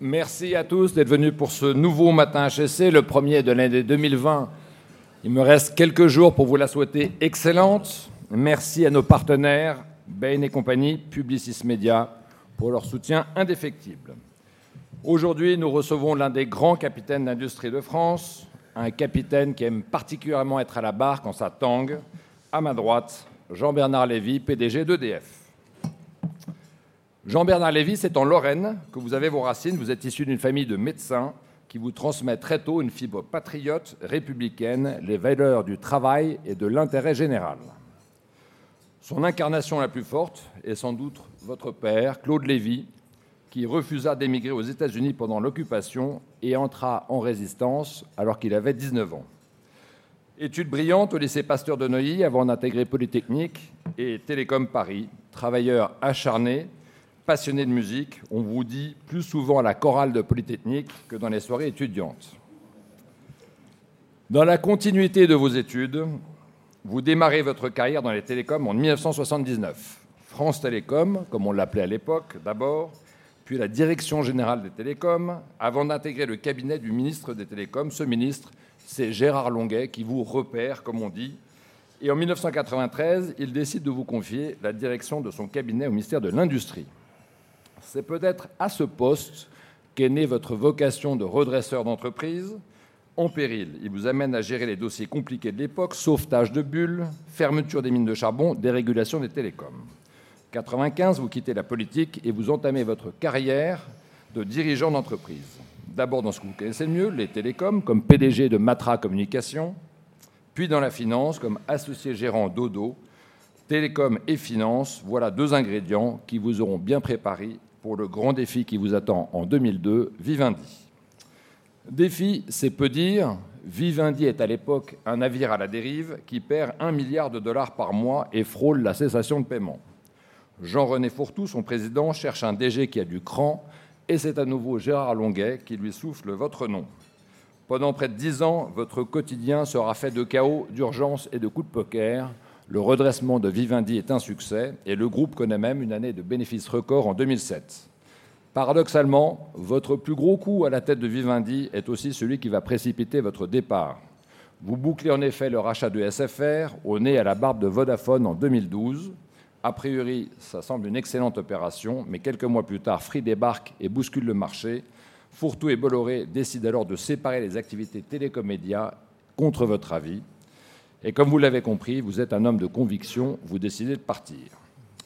Merci à tous d'être venus pour ce nouveau Matin HEC, le premier de l'année 2020. Il me reste quelques jours pour vous la souhaiter excellente. Merci à nos partenaires, Bain et compagnie, Publicis Media, pour leur soutien indéfectible. Aujourd'hui, nous recevons l'un des grands capitaines d'industrie de France, un capitaine qui aime particulièrement être à la barre quand ça tangue. À ma droite, Jean-Bernard Lévy, PDG d'EDF. Jean-Bernard Lévy, c'est en Lorraine que vous avez vos racines. Vous êtes issu d'une famille de médecins qui vous transmet très tôt une fibre patriote, républicaine, les valeurs du travail et de l'intérêt général. Son incarnation la plus forte est sans doute votre père, Claude Lévy, qui refusa d'émigrer aux États-Unis pendant l'occupation et entra en résistance alors qu'il avait 19 ans. Études brillantes au lycée Pasteur de Neuilly avant d'intégrer Polytechnique et Télécom Paris. Travailleur acharné, passionné de musique, on vous dit plus souvent à la chorale de Polytechnique que dans les soirées étudiantes. Dans la continuité de vos études, vous démarrez votre carrière dans les télécoms en 1979. France Télécom, comme on l'appelait à l'époque d'abord, puis la direction générale des télécoms, avant d'intégrer le cabinet du ministre des télécoms. Ce ministre, c'est Gérard Longuet qui vous repère, comme on dit. Et en 1993, il décide de vous confier la direction de son cabinet au ministère de l'Industrie. C'est peut-être à ce poste qu'est née votre vocation de redresseur d'entreprise. En péril, il vous amène à gérer les dossiers compliqués de l'époque, sauvetage de bulles, fermeture des mines de charbon, dérégulation des télécoms. 1995, vous quittez la politique et vous entamez votre carrière de dirigeant d'entreprise. D'abord dans ce que vous connaissez mieux, les télécoms, comme PDG de Matra Communication, puis dans la finance, comme associé gérant Dodo. Télécom et finance, voilà deux ingrédients qui vous auront bien préparé pour le grand défi qui vous attend en 2002, Vivendi. Défi, c'est peu dire. Vivendi est à l'époque un navire à la dérive qui perd un milliard de dollars par mois et frôle la cessation de paiement. Jean-René Fourtou, son président, cherche un DG qui a du cran, et c'est à nouveau Gérard Longuet qui lui souffle votre nom. Pendant près de dix ans, votre quotidien sera fait de chaos, d'urgence et de coups de poker. Le redressement de Vivendi est un succès et le groupe connaît même une année de bénéfices record en 2007. Paradoxalement, votre plus gros coup à la tête de Vivendi est aussi celui qui va précipiter votre départ. Vous bouclez en effet le rachat de SFR au nez à la barbe de Vodafone en 2012. A priori, ça semble une excellente opération, mais quelques mois plus tard, Free débarque et bouscule le marché. Fourtou et Bolloré décident alors de séparer les activités télécomédia contre votre avis. Et comme vous l'avez compris, vous êtes un homme de conviction, vous décidez de partir.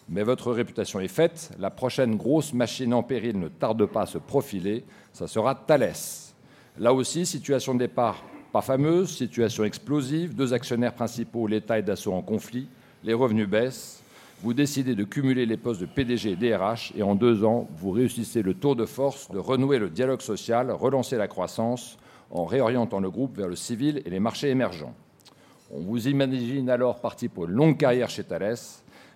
Mais votre réputation est faite, la prochaine grosse machine en péril ne tarde pas à se profiler, ça sera Thalès. Là aussi, situation de départ pas fameuse, situation explosive, deux actionnaires principaux, l'État et Dassault en conflit, les revenus baissent, vous décidez de cumuler les postes de PDG et DRH et en deux ans, vous réussissez le tour de force de renouer le dialogue social, relancer la croissance en réorientant le groupe vers le civil et les marchés émergents. On vous imagine alors parti pour une longue carrière chez Thales,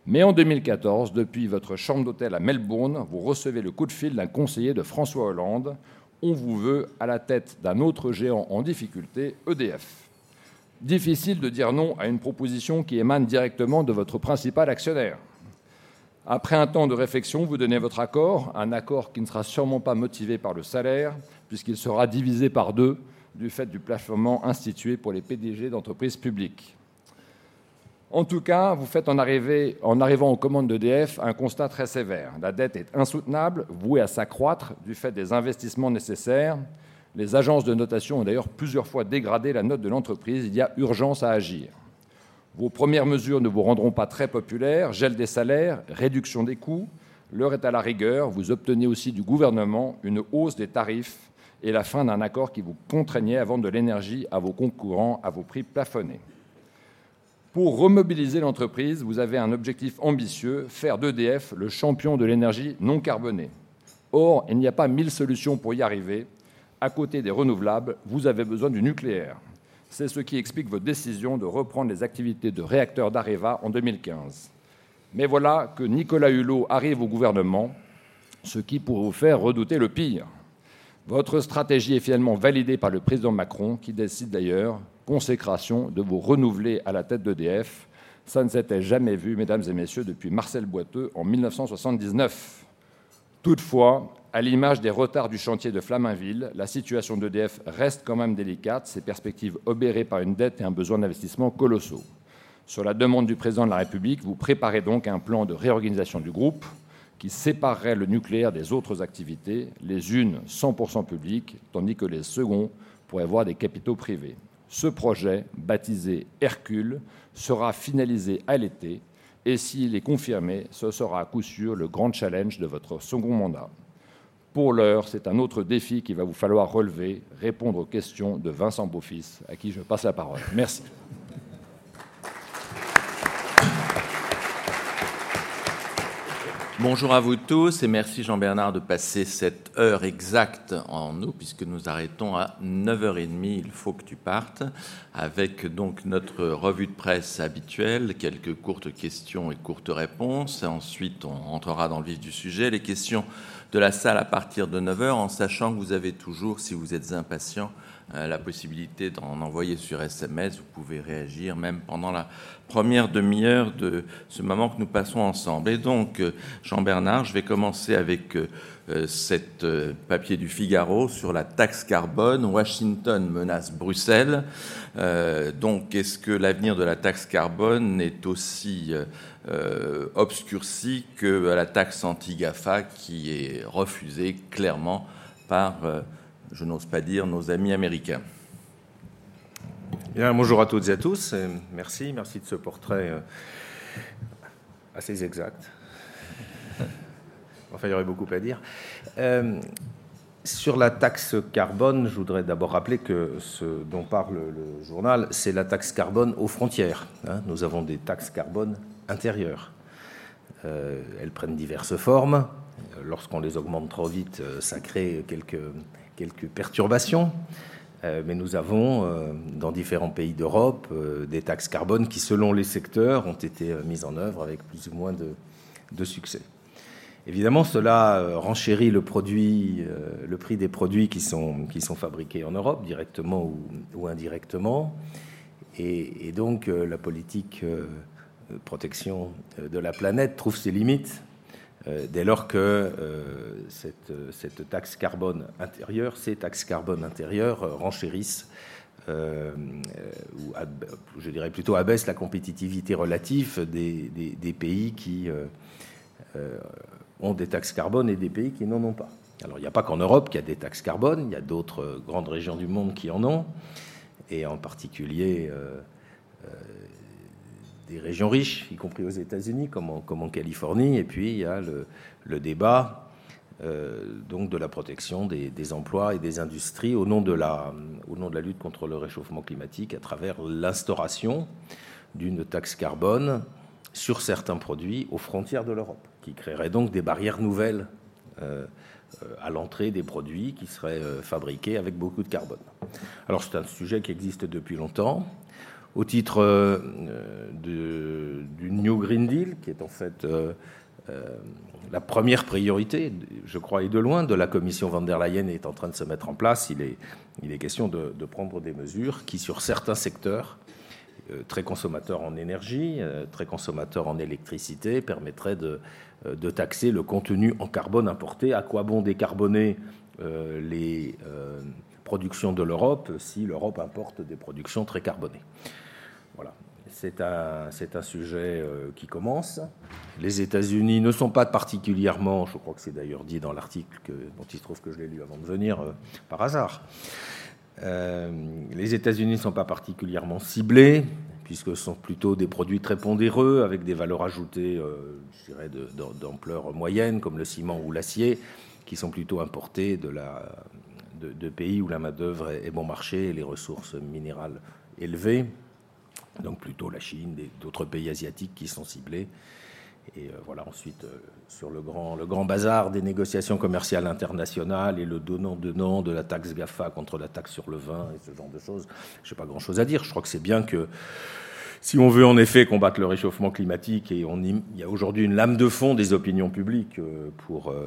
mais en 2014, depuis votre chambre d'hôtel à Melbourne, vous recevez le coup de fil d'un conseiller de François Hollande. On vous veut à la tête d'un autre géant en difficulté, EDF. Difficile de dire non à une proposition qui émane directement de votre principal actionnaire. Après un temps de réflexion, vous donnez votre accord, un accord qui ne sera sûrement pas motivé par le salaire, puisqu'il sera divisé par deux du fait du plafonnement institué pour les PDG d'entreprises publiques. En tout cas, vous faites en, arrivant aux commandes d'EDF un constat très sévère. La dette est insoutenable, vouée à s'accroître du fait des investissements nécessaires, les agences de notation ont d'ailleurs plusieurs fois dégradé la note de l'entreprise. Il y a urgence à agir. Vos premières mesures ne vous rendront pas très populaires. Gel des salaires, réduction des coûts. L'heure est à la rigueur. Vous obtenez aussi du gouvernement une hausse des tarifs et la fin d'un accord qui vous contraignait à vendre de l'énergie à vos concurrents à vos prix plafonnés. Pour remobiliser l'entreprise, vous avez un objectif ambitieux, faire d'EDF le champion de l'énergie non carbonée. Or, il n'y a pas mille solutions pour y arriver à côté des renouvelables, vous avez besoin du nucléaire. C'est ce qui explique votre décision de reprendre les activités de réacteur d'Areva en 2015. Mais voilà que Nicolas Hulot arrive au gouvernement, ce qui pourrait vous faire redouter le pire. Votre stratégie est finalement validée par le président Macron, qui décide d'ailleurs, consécration, de vous renouveler à la tête d'EDF. Ça ne s'était jamais vu, mesdames et messieurs, depuis Marcel Boiteux en 1979. Toutefois, à l'image des retards du chantier de Flaminville, la situation d'EDF reste quand même délicate, ses perspectives obérées par une dette et un besoin d'investissement colossaux. Sur la demande du président de la République, vous préparez donc un plan de réorganisation du groupe qui séparerait le nucléaire des autres activités, les unes 100% publiques, tandis que les seconds pourraient voir des capitaux privés. Ce projet, baptisé Hercule, sera finalisé à l'été et s'il est confirmé, ce sera à coup sûr le grand challenge de votre second mandat. Pour l'heure, c'est un autre défi qu'il va vous falloir relever, répondre aux questions de Vincent Beaufils, à qui je passe la parole. Merci. Bonjour à vous tous et merci Jean-Bernard de passer cette heure exacte en nous puisque nous arrêtons à 9h30, il faut que tu partes, avec donc notre revue de presse habituelle, quelques courtes questions et courtes réponses. Ensuite, on rentrera dans le vif du sujet, les questions de la salle à partir de 9h en sachant que vous avez toujours, si vous êtes impatient, euh, la possibilité d'en envoyer sur SMS. Vous pouvez réagir même pendant la première demi-heure de ce moment que nous passons ensemble. Et donc, euh, Jean-Bernard, je vais commencer avec euh, cet papier du Figaro sur la taxe carbone. Washington menace Bruxelles. donc, est-ce que l'avenir de la taxe carbone est aussi obscurci que la taxe anti-GAFA qui est refusée clairement par je n'ose pas dire nos amis américains. Bien, bonjour à toutes et à tous. merci, merci de ce portrait euh, assez exact. Enfin, il y aurait beaucoup à dire. Euh, sur la taxe carbone, je voudrais d'abord rappeler que ce dont parle le journal, c'est la taxe carbone aux frontières. Hein. Nous avons des taxes carbone intérieures. Euh, elles prennent diverses formes. Lorsqu'on les augmente trop vite, ça crée quelques quelques perturbations, euh, mais nous avons euh, dans différents pays d'Europe euh, des taxes carbone qui, selon les secteurs, ont été mises en œuvre avec plus ou moins de, succès. Évidemment, cela renchérit le, produit, le prix des produits qui sont, qui sont fabriqués en Europe, directement ou, indirectement. Et, donc, la politique de protection de la planète trouve ses limites euh, dès lors que euh, cette, taxe carbone intérieure, ces taxes carbone intérieures euh, renchérissent ou je dirais plutôt abaissent la compétitivité relative des, pays qui ont des taxes carbone et des pays qui n'en ont pas. Alors il n'y a pas qu'en Europe qu'il y a des taxes carbone, il y a d'autres grandes régions du monde qui en ont, et en particulier des régions riches, y compris aux États-Unis, comme en, Californie. Et puis il y a le, débat euh, donc de la protection des, emplois et des industries au nom de, la, lutte contre le réchauffement climatique à travers l'instauration d'une taxe carbone sur certains produits aux frontières de l'Europe, qui créerait donc des barrières nouvelles euh, à l'entrée des produits qui seraient euh, fabriqués avec beaucoup de carbone. Alors c'est un sujet qui existe depuis longtemps au titre euh, du New Green Deal, qui est en fait euh, euh, la première priorité, je crois, et de loin, de la Commission van der Leyen est en train de se mettre en place. Il est, il est question de, prendre des mesures qui, sur certains secteurs, très consommateurs en énergie, très consommateurs en électricité, permettraient de, de, taxer le contenu en carbone importé. À quoi bon décarboner les productions de l'Europe si l'Europe importe des productions très carbonées voilà. C'est un, un, sujet euh, qui commence. Les États-Unis ne sont pas particulièrement, je crois que c'est d'ailleurs dit dans l'article dont il se trouve que je l'ai lu avant de venir, euh, par hasard. Euh, les États-Unis ne sont pas particulièrement ciblés, puisque ce sont plutôt des produits très pondéreux, avec des valeurs ajoutées, je dirais, d'ampleur moyenne, comme le ciment ou l'acier, qui sont plutôt importés de, la, de, pays où la main-d'œuvre est bon marché et les ressources minérales élevées donc plutôt la Chine, d'autres pays asiatiques qui sont ciblés. Et euh, voilà, ensuite, euh, sur le grand, le grand bazar des négociations commerciales internationales et le donnant-donnant de la taxe GAFA contre la taxe sur le vin et ce genre de choses, je n'ai pas grand-chose à dire. Je crois que c'est bien que si on veut en effet combattre le réchauffement climatique, et il y a aujourd'hui une lame de fond des opinions publiques euh, euh,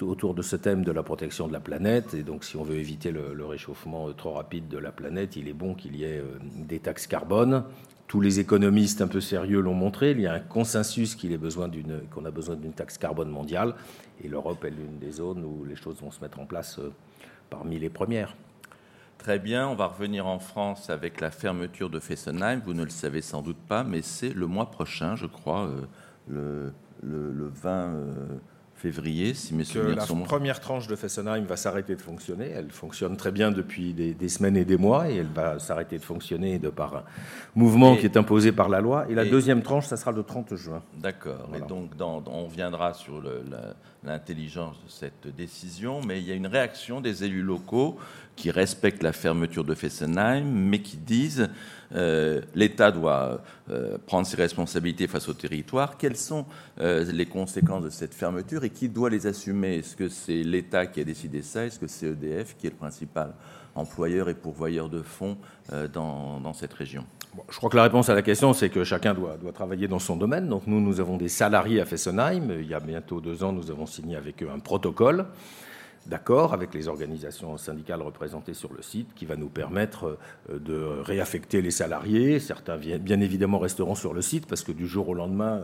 autour de ce thème de la protection de la planète, et donc si on veut éviter le, réchauffement trop rapide de la planète, il est bon qu'il y ait euh, des taxes carbone. Tous les économistes un peu sérieux l'ont montré, il y a un consensus qu'il besoin qu'on a besoin d'une taxe carbone mondiale, et l'Europe est l'une des zones où les choses vont se mettre en place parmi les premières. Très bien, on va revenir en France avec la fermeture de Fessenheim. Vous ne le savez sans doute pas, mais c'est le mois prochain, je crois, le, le, 20 février, si mes souvenirs la sont La première tranche de Fessenheim va s'arrêter de fonctionner. Elle fonctionne très bien depuis des, semaines et des mois, et elle va s'arrêter de fonctionner de par un mouvement qui est imposé par la loi. Et la deuxième tranche, ça sera le 30 juin. D'accord. Et donc, on viendra sur l'intelligence de cette décision, mais il y a une réaction des élus locaux qui respectent la fermeture de Fessenheim, mais qui disent euh, l'État doit euh, prendre ses responsabilités face au territoire. Quelles sont euh, les conséquences de cette fermeture et qui doit les assumer? Est-ce que c'est l'État qui a décidé ça? Est-ce que c'est EDF qui est le principal? Employeur et pourvoyeur de fonds dans, cette région Je crois que la réponse à la question, c'est que chacun doit, doit, travailler dans son domaine. Donc nous, nous avons des salariés à Fessenheim. Il y a bientôt deux ans, nous avons signé avec eux un protocole d'accord avec les organisations syndicales représentées sur le site qui va nous permettre euh, de réaffecter les salariés. Certains, bien évidemment, resteront sur le site parce que du jour au lendemain,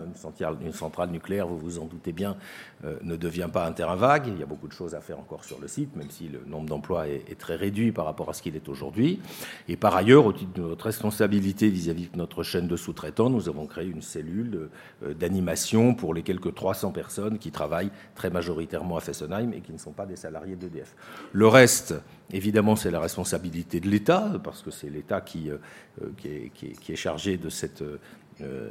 une centrale, nucléaire, vous vous en doutez bien, euh, ne devient pas un terrain vague. Il y a beaucoup de choses à faire encore sur le site, même si le nombre d'emplois est, très réduit par rapport à ce qu'il est aujourd'hui. Et par ailleurs, au titre de notre responsabilité vis-à-vis de notre chaîne de sous-traitants, nous avons créé une cellule euh, d'animation pour les quelques 300 personnes qui travaillent très majoritairement à Fessenheim et qui ne sont pas des salariés Le reste, évidemment, c'est la responsabilité de l'État, parce que c'est l'État qui, euh, est, chargé de cette, euh,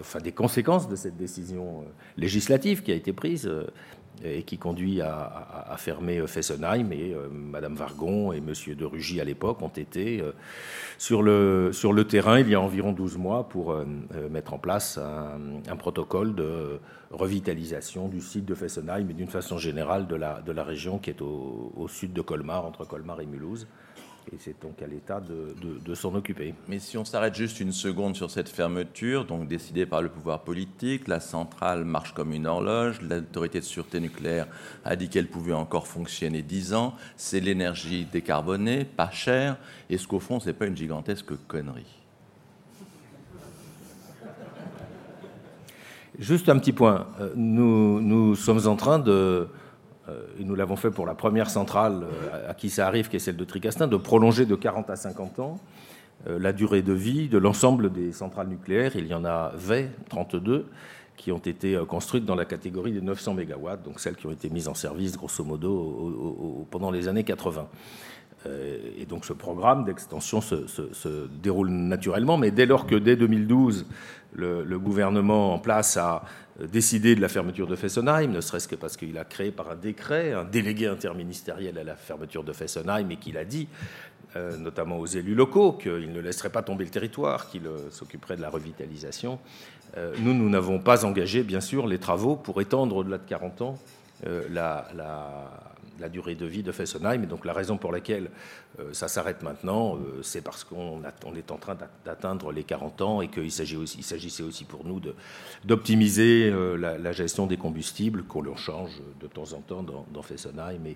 enfin, des conséquences de cette décision euh, législative qui a été prise et qui conduit à, fermer Fessenheim. Et Madame Vargon et Monsieur de Rugy, à l'époque, ont été sur, le, terrain il y a environ 12 mois pour mettre en place un, protocole de revitalisation du site de Fessenheim et d'une façon générale de la région qui est au, sud de Colmar, entre Colmar et Mulhouse. Et c'est donc à l'État de, de, s'en occuper. Mais si on s'arrête juste une seconde sur cette fermeture, donc décidée par le pouvoir politique, la centrale marche comme une horloge, l'autorité de sûreté nucléaire a dit qu'elle pouvait encore fonctionner 10 ans, c'est l'énergie décarbonée, pas chère, est-ce qu'au fond, c'est pas une gigantesque connerie? Juste un petit point. Euh, nous, nous sommes en train de, et nous l'avons fait pour la première centrale euh, à qui ça arrive, qui est celle de Tricastin, de prolonger de 40 à 50 ans la durée de vie de l'ensemble des centrales nucléaires. Il y en a 20, 32, qui ont été construites dans la catégorie des 900 MW, donc celles qui ont été mises en service grosso modo pendant les années 80. Et donc ce programme d'extension se, déroule naturellement, mais dès lors que dès 2012, le, gouvernement en place a décidé de la fermeture de Fessenheim, ne serait-ce que parce qu'il a créé par un décret un délégué interministériel à la fermeture de Fessenheim et qu'il a dit, euh, notamment aux élus locaux, qu'il ne laisserait pas tomber le territoire, qu'il euh, s'occuperait de la revitalisation. Euh, nous, nous n'avons pas engagé, bien sûr, les travaux pour étendre au-delà de 40 ans la durée de vie de Fessenheim. Et donc la raison pour laquelle euh, ça s'arrête maintenant, euh, c'est parce qu'on est en train d'atteindre les 40 ans et qu'il s'agissait aussi pour nous d'optimiser euh, la, gestion des combustibles qu'on leur change de temps en temps dans, Fessenheim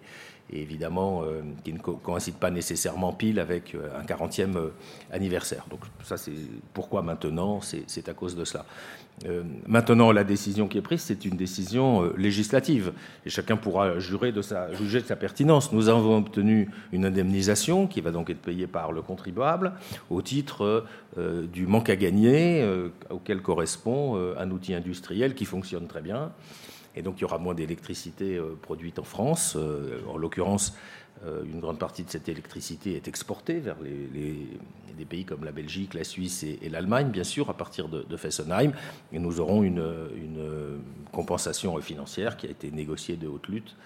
évidemment qui ne coïncide pas nécessairement pile avec un 40e anniversaire. Donc ça c'est pourquoi maintenant, c'est à cause de cela. Euh, maintenant, la décision qui est prise, c'est une décision euh, législative et chacun pourra jurer de sa, juger de sa pertinence. Nous avons obtenu une indemnisation qui va donc être payée par le contribuable au titre euh, du manque à gagner auquel correspond un outil industriel qui fonctionne très bien. Et donc, il y aura moins d'électricité produite en France. en l'occurrence, euh, une grande partie de cette électricité est exportée vers des pays comme la Belgique, la Suisse et, l'Allemagne, bien sûr, à partir de, Fessenheim. Et nous aurons une, compensation financière qui a été négociée de haute lutte,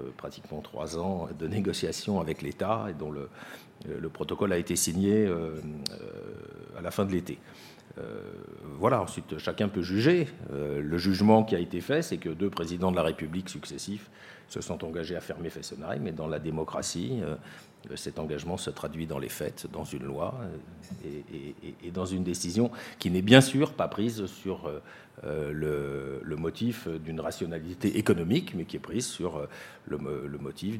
euh, pratiquement trois ans de négociations avec l'État, et dont le, le, protocole a été signé euh, à la fin de l'été. Voilà, ensuite chacun peut juger. le jugement qui a été fait, c'est que deux présidents de la République successifs se sont engagés à fermer Fessenheim, mais dans la démocratie, euh, cet engagement se traduit dans les faits, dans une loi euh, et, dans une décision qui n'est bien sûr pas prise sur euh, le, motif d'une rationalité économique, mais qui est prise sur le motif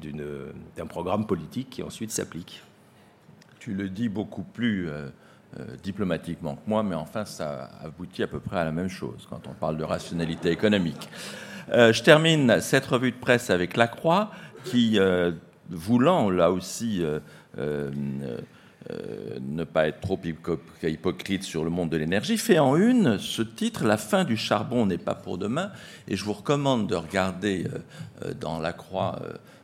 d'un programme politique qui ensuite s'applique. Tu le dis beaucoup plus diplomatiquement que moi, mais enfin, ça aboutit à peu près à la même chose quand on parle de rationalité économique. je termine cette revue de presse avec La Croix, qui, voulant là aussi euh, ne pas être trop hypocrite sur le monde de l'énergie, fait en une ce titre La fin du charbon n'est pas pour demain. Et je vous recommande de regarder euh, euh, dans la croix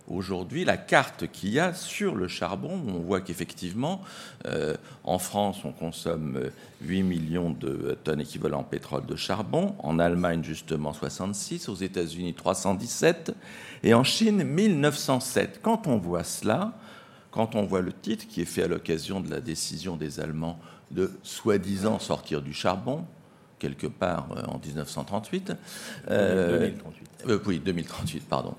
aujourd'hui la carte qu'il y a sur le charbon. On voit qu'effectivement, en France, on consomme 8 millions de tonnes équivalent pétrole de charbon, en Allemagne, justement, 66, aux États-Unis, 317, et en Chine, 1907. Quand on voit cela, quand on voit le titre qui est fait à l'occasion de la décision des Allemands de soi-disant sortir du charbon, quelque part euh, en 1938. 2038. Euh, euh, oui, 2038, pardon.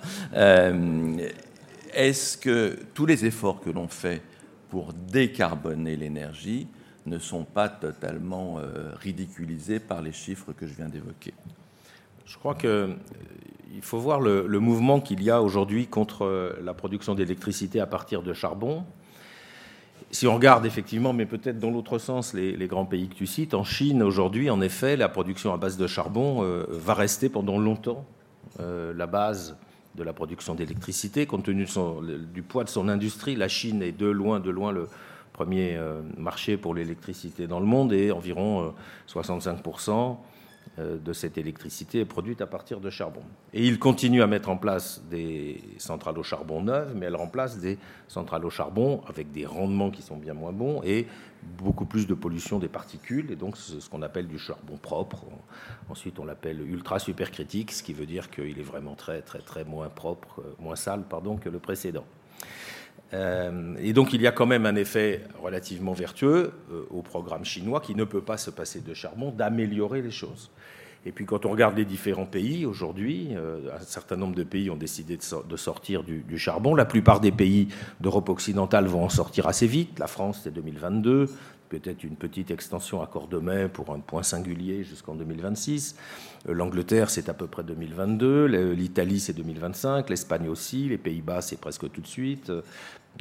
Est-ce que tous les efforts que l'on fait pour décarboner l'énergie ne sont pas totalement ridiculisés par les chiffres que je viens d'évoquer? Je crois que il faut voir le, mouvement qu'il y a aujourd'hui contre la production d'électricité à partir de charbon. Si on regarde effectivement, mais peut-être dans l'autre sens, les, grands pays que tu cites, en Chine aujourd'hui, en effet, la production à base de charbon euh, va rester pendant longtemps euh, la base de la production d'électricité, compte tenu du poids de son industrie. La Chine est de loin, de loin le premier euh, marché pour l'électricité dans le monde et environ 65 euh, de cette électricité est produite à partir de charbon. Et il continue à mettre en place des centrales au charbon neuves, mais elle remplace des centrales au charbon avec des rendements qui sont bien moins bons et beaucoup plus de pollution des particules, et donc ce qu'on appelle du charbon propre. Ensuite, on l'appelle ultra supercritique, ce qui veut dire qu'il est vraiment très, très, très moins propre, euh, moins sale, pardon, que le précédent. Euh, et donc il y a quand même un effet relativement vertueux au programme chinois qui ne peut pas se passer de charbon, d'améliorer les choses. Et puis quand on regarde les différents pays aujourd'hui, euh, un certain nombre de pays ont décidé de, sortir du, charbon. La plupart des pays d'Europe occidentale vont en sortir assez vite. La France, c'est 2022. Peut-être une petite extension à Cordemais pour un point singulier jusqu'en 2026. Euh, L'Angleterre, c'est à peu près 2022. L'Italie, c'est 2025. L'Espagne aussi. Les Pays-Bas, c'est presque tout de suite.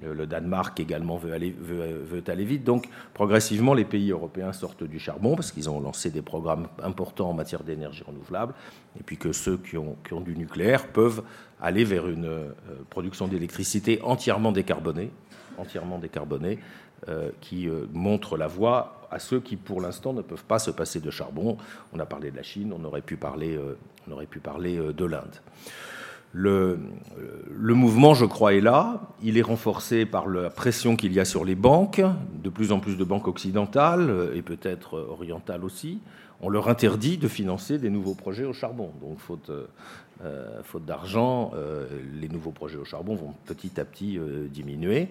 Euh, le Danemark également veut aller, vite. Donc, progressivement, les pays européens sortent du charbon parce qu'ils ont lancé des programmes importants en matière d'énergie renouvelable. Et puis que ceux qui ont, du nucléaire peuvent aller vers une euh, production d'électricité entièrement décarbonée, entièrement décarbonée, euh, qui montre la voie à ceux qui, pour l'instant, ne peuvent pas se passer de charbon. On a parlé de la Chine, on aurait pu parler, on aurait pu parler de l'Inde. Le, mouvement, je crois, est là. Il est renforcé par la pression qu'il y a sur les banques, de plus en plus de banques occidentales et peut-être orientales aussi. On leur interdit de financer des nouveaux projets au charbon. Donc, faute, euh, d'argent, euh, les nouveaux projets au charbon vont petit à petit euh, diminuer.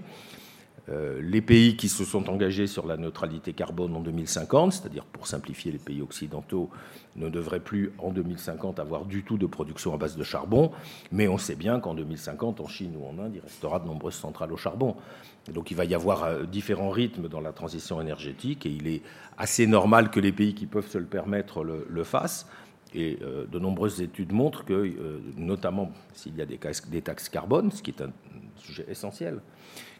Euh, les pays qui se sont engagés sur la neutralité carbone en 2050, c'est-à-dire pour simplifier les pays occidentaux, ne devraient plus en 2050 avoir du tout de production à base de charbon, mais on sait bien qu'en 2050, en Chine ou en Inde, il restera de nombreuses centrales au charbon. donc il va y avoir euh, différents rythmes dans la transition énergétique, et il est assez normal que les pays qui peuvent se le permettre le, fassent. Et euh, de nombreuses études montrent que, notamment s'il y a des, taxes carbone, ce qui est un sujet essentiel,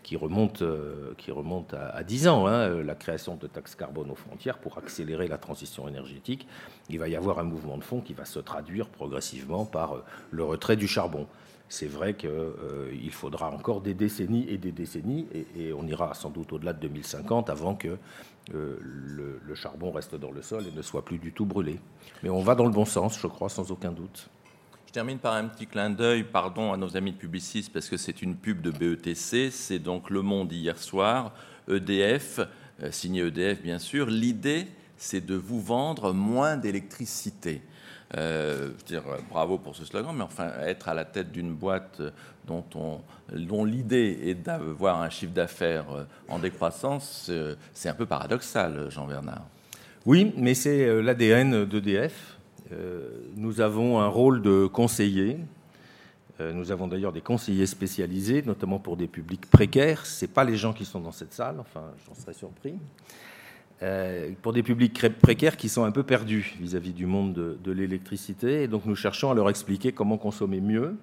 qui remonte, euh, qui remonte à, 10 ans, hein, euh, la création de taxes carbone aux frontières pour accélérer la transition énergétique. Il va y avoir un mouvement de fond qui va se traduire progressivement par euh, le retrait du charbon. C'est vrai qu'il faudra encore des décennies et des décennies, et, on ira sans doute au-delà de 2050 avant que le, le charbon reste dans le sol et ne soit plus du tout brûlé. Mais on va dans le bon sens, je crois, sans aucun doute. Je termine par un petit clin d'œil, pardon à nos amis de publicistes, parce que c'est une pub de BETC. C'est donc Le Monde hier soir, EDF, euh, signé EDF bien sûr. L'idée, c'est de vous vendre moins d'électricité. Euh, dire, euh, bravo pour ce slogan, mais enfin, être à la tête d'une boîte dont, on, dont l'idée est d'avoir un chiffre d'affaires en décroissance, c'est un peu paradoxal, Jean-Bernard. Oui, mais c'est l'ADN d'EDF. Euh, nous avons un rôle de conseiller. Euh, nous avons d'ailleurs des conseillers spécialisés, notamment pour des publics précaires. Ce pas les gens qui sont dans cette salle, enfin, j'en serais surpris. Euh, pour des publics précaires qui sont un peu perdus vis-à-vis du monde de, l'électricité. Et donc nous cherchons à leur expliquer comment consommer mieux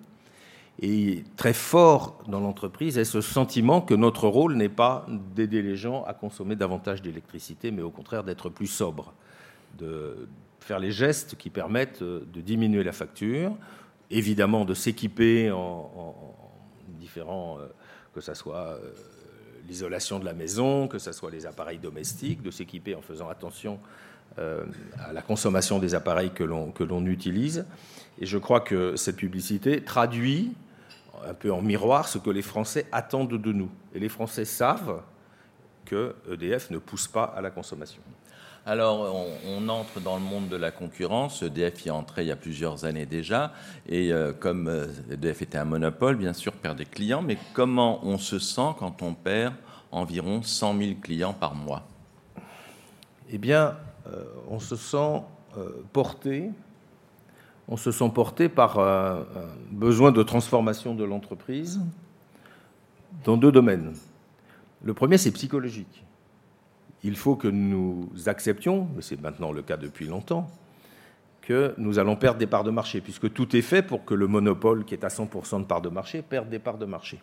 Et très fort dans l'entreprise est ce sentiment que notre rôle n'est pas d'aider les gens à consommer davantage d'électricité, mais au contraire d'être plus sobre, de faire les gestes qui permettent de diminuer la facture, évidemment de s'équiper en, différents, euh, que ce soit euh, l'isolation de la maison, que ce soit les appareils domestiques, de s'équiper en faisant attention euh, à la consommation des appareils que l'on utilise. Et je crois que cette publicité traduit un peu en miroir ce que les Français attendent de nous. Et les Français savent que EDF ne pousse pas à la consommation. Alors, on, entre dans le monde de la concurrence. EDF y est entré il y a plusieurs années déjà. Et euh, comme EDF euh, était un monopole, bien sûr, perd des clients. Mais comment on se sent quand on perd environ 100 000 clients par mois? Eh bien, euh, on se sent porté on se sent porté par un, besoin de transformation de l'entreprise dans deux domaines. Le premier, c'est psychologique. Il faut que nous acceptions, mais c'est maintenant le cas depuis longtemps, que nous allons perdre des parts de marché, puisque tout est fait pour que le monopole qui est à 100% de parts de marché perde des parts de marché.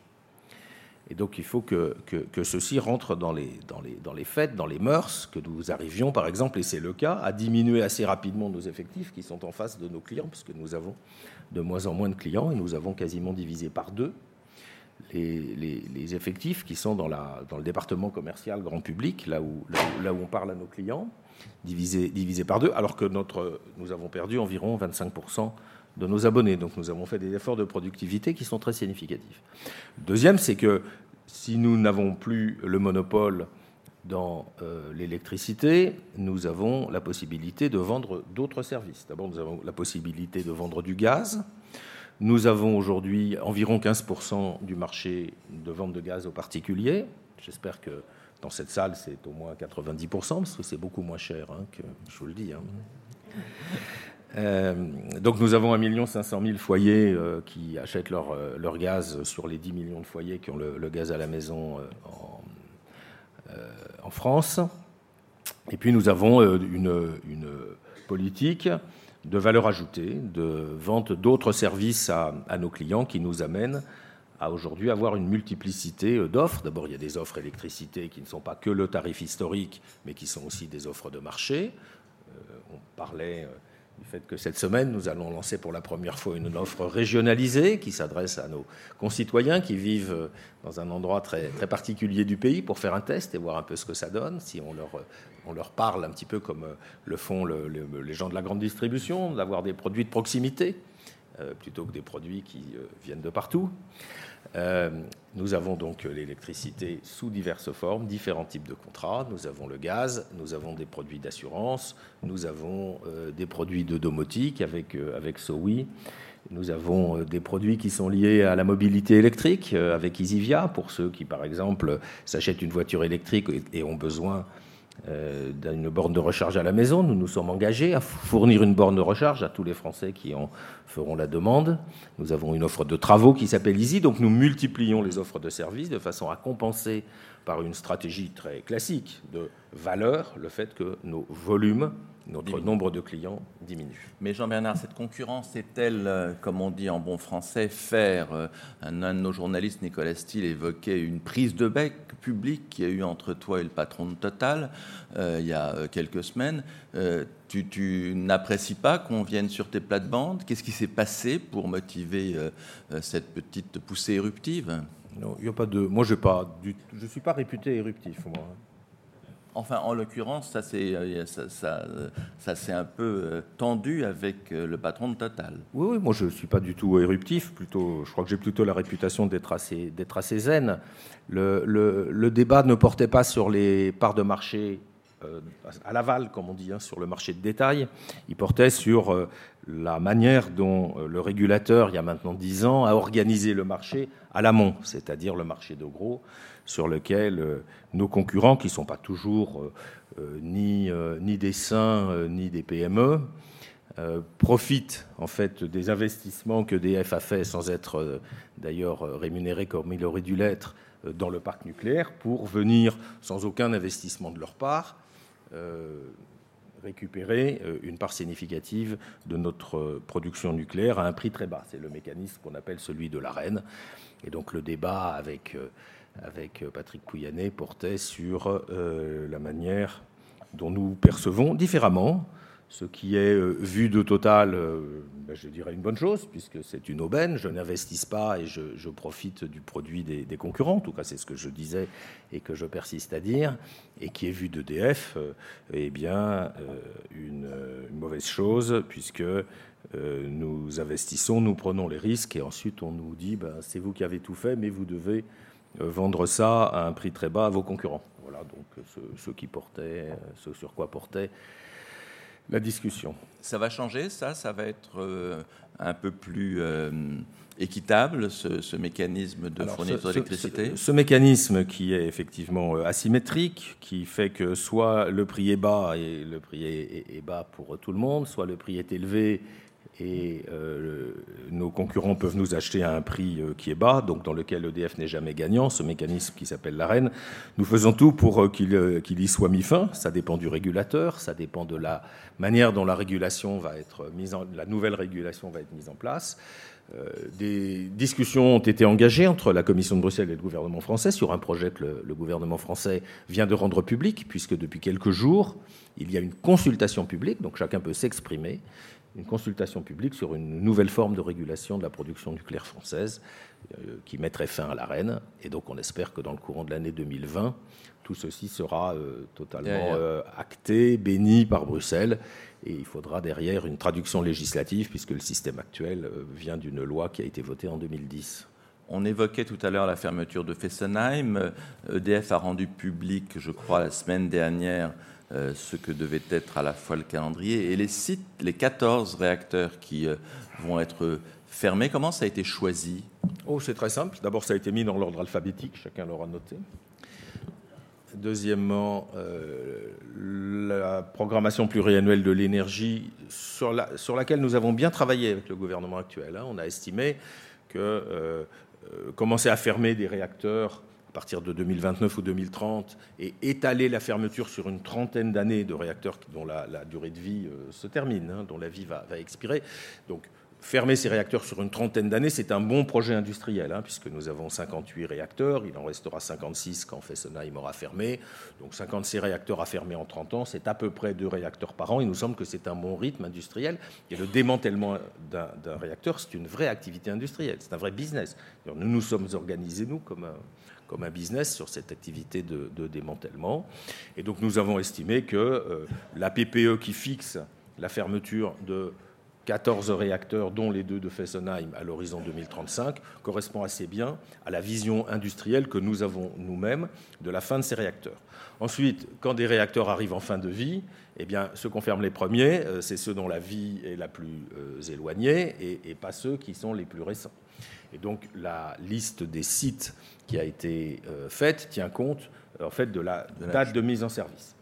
Et donc il faut que, ceci rentre dans les, dans, dans les fêtes, dans les mœurs, que nous arrivions par exemple, et c'est le cas, à diminuer assez rapidement nos effectifs qui sont en face de nos clients, puisque nous avons de moins en moins de clients et nous avons quasiment divisé par deux les, effectifs qui sont dans, le département commercial grand public, là où, on parle à nos clients, divisé, divisé par deux, alors que nous avons perdu environ 25% de nos abonnés. Donc nous avons fait des efforts de productivité qui sont très significatifs. Deuxième, c'est que si nous n'avons plus le monopole dans euh, l'électricité, nous avons la possibilité de vendre d'autres services. D'abord, nous avons la possibilité de vendre du gaz. Nous avons aujourd'hui environ 15% du marché de vente de gaz aux particuliers. J'espère que dans cette salle, c'est au moins 90%, parce que c'est beaucoup moins cher hein, que je vous le dis. Hein. Euh, donc nous avons 1 500 000 foyers euh, qui achètent leur, euh, leur, gaz sur les 10 millions de foyers qui ont le, gaz à la maison en, France. Et puis nous avons une, politique de valeur ajoutée, de vente d'autres services à, nos clients qui nous amène à aujourd'hui avoir une multiplicité d'offres. D'abord, il y a des offres électricité qui ne sont pas que le tarif historique, mais qui sont aussi des offres de marché. on parlait du fait que cette semaine, nous allons lancer pour la première fois une offre régionalisée qui s'adresse à nos concitoyens qui vivent dans un endroit très, très particulier du pays pour faire un test et voir un peu ce que ça donne, si on leur, on leur parle un petit peu comme le font les gens de la grande distribution, d'avoir des produits de proximité. euh, plutôt que des produits qui euh, viennent de partout. Euh, nous avons donc l'électricité sous diverses formes, différents types de contrats. Nous avons le gaz, nous avons des produits d'assurance, nous avons euh, des produits de domotique avec, euh, avec SOWI. Nous avons des produits qui sont liés à la mobilité électrique avec Isivia, pour ceux qui, par exemple, s'achètent une voiture électrique et ont besoin euh, d'une borne de recharge à la maison. Nous nous sommes engagés à fournir une borne de recharge à tous les Français qui en feront la demande. Nous avons une offre de travaux qui s'appelle Easy, donc nous multiplions les offres de services de façon à compenser par une stratégie très classique de valeur le fait que nos volumes notre nombre de clients diminue. Mais Jean-Bernard, cette concurrence est-elle, euh, comme on dit en bon français, faire euh, un, de nos journalistes, Nicolas Steele, évoquait une prise de bec publique qu'il y a eu entre toi et le patron de Total euh, il y a quelques semaines. tu, tu n'apprécies pas qu'on vienne sur tes plates-bandes? Qu'est-ce qui s'est passé pour motiver cette petite poussée éruptive? Non, il y a pas de. Moi, je ne suis pas réputé éruptif, moi. Enfin, en l'occurrence, ça s'est euh, ça, ça, un peu euh, tendu avec euh, le patron de Total. Oui, oui moi je ne suis pas du tout éruptif. Plutôt, je crois que j'ai plutôt la réputation d'être assez, assez zen. Le, le, débat ne portait pas sur les parts de marché à l'aval, comme on dit, hein, sur le marché de détail. Il portait sur la manière dont le régulateur, il y a maintenant dix ans, a organisé le marché à l'amont, c'est-à-dire le marché de gros sur lequel euh, nos concurrents, qui ne sont pas toujours euh, euh, ni, des saints ni des PME, profitent en fait des investissements que DF a fait sans être d'ailleurs rémunérés comme il aurait dû l'être dans le parc nucléaire pour venir sans aucun investissement de leur part récupérer une part significative de notre production nucléaire à un prix très bas. C'est le mécanisme qu'on appelle celui de l'arène. Et donc le débat avec, avec Patrick Pouyanné portait sur la manière dont nous percevons différemment ce qui est euh, vu de Total, euh, ben, je dirais une bonne chose, puisque c'est une aubaine. Je n'investis pas et je, profite du produit des, concurrents. En tout cas, c'est ce que je disais et que je persiste à dire. Et qui est vu d'EDF, euh, eh bien, une, mauvaise chose, puisque nous investissons, nous prenons les risques, et ensuite on nous dit ben, c'est vous qui avez tout fait, mais vous devez vendre ça à un prix très bas à vos concurrents. Voilà donc ce, qui portait, ce sur quoi portait la discussion. Ça va changer, ça? Ça va être euh, un peu plus euh, équitable, ce, mécanisme de fourniture d'électricité ce, mécanisme qui est effectivement euh, asymétrique, qui fait que soit le prix est bas et le prix est bas pour tout le monde, soit le prix est élevé et euh, nos concurrents peuvent nous acheter à un prix euh, qui est bas, donc dans lequel EDF n'est jamais gagnant, ce mécanisme qui s'appelle l'AREN. Nous faisons tout pour euh, qu'il y soit mis fin. Ça dépend du régulateur, ça dépend de la manière dont la régulation va être mise la nouvelle régulation va être mise en place. des discussions ont été engagées entre la Commission de Bruxelles et le gouvernement français sur un projet que le gouvernement français vient de rendre public, puisque depuis quelques jours, il y a une consultation publique, donc chacun peut s'exprimer une consultation publique sur une nouvelle forme de régulation de la production nucléaire française euh, qui mettrait fin à l'arène. Et donc on espère que dans le courant de l'année 2020, tout ceci sera euh, totalement euh, acté, béni par Bruxelles. Et il faudra derrière une traduction législative, puisque le système actuel vient d'une loi qui a été votée en 2010. On évoquait tout à l'heure la fermeture de Fessenheim. EDF a rendu public, je crois, la semaine dernière, euh, ce que devait être à la fois le calendrier et les sites, les 14 réacteurs qui euh, vont être fermés. Comment ça a été choisi? Oh, c'est très simple. D'abord, ça a été mis dans l'ordre alphabétique, chacun l'aura noté. Deuxièmement, euh, la programmation pluriannuelle de l'énergie, sur, laquelle nous avons bien travaillé avec le gouvernement actuel. Hein. on a estimé que commencer à fermer des réacteurs partir de 2029 ou 2030 et étaler la fermeture sur une trentaine d'années de réacteurs dont la, durée de vie euh, se termine, hein, dont la vie va, expirer. Donc, fermer ces réacteurs sur une trentaine d'années, c'est un bon projet industriel, hein, puisque nous avons 58 réacteurs, il en restera 56 quand Fessenheim aura fermé. Donc 56 réacteurs à fermer en 30 ans, c'est à peu près deux réacteurs par an. Il nous semble que c'est un bon rythme industriel. Et le démantèlement d'un réacteur, c'est une vraie activité industrielle, c'est un vrai business. nous nous sommes organisés, nous, comme un, comme un business sur cette activité de, démantèlement. Et donc nous avons estimé que euh, la PPE qui fixe la fermeture de 14 réacteurs, dont les deux de Fessenheim, à l'horizon 2035, correspond assez bien à la vision industrielle que nous avons nous-mêmes de la fin de ces réacteurs. Ensuite, quand des réacteurs arrivent en fin de vie, eh bien, ceux qu'on ferme les premiers, euh, c'est ceux dont la vie est la plus euh, éloignée et, et pas ceux qui sont les plus récents. Et donc la liste des sites qui a été euh, faite tient compte en fait de la date de mise en service.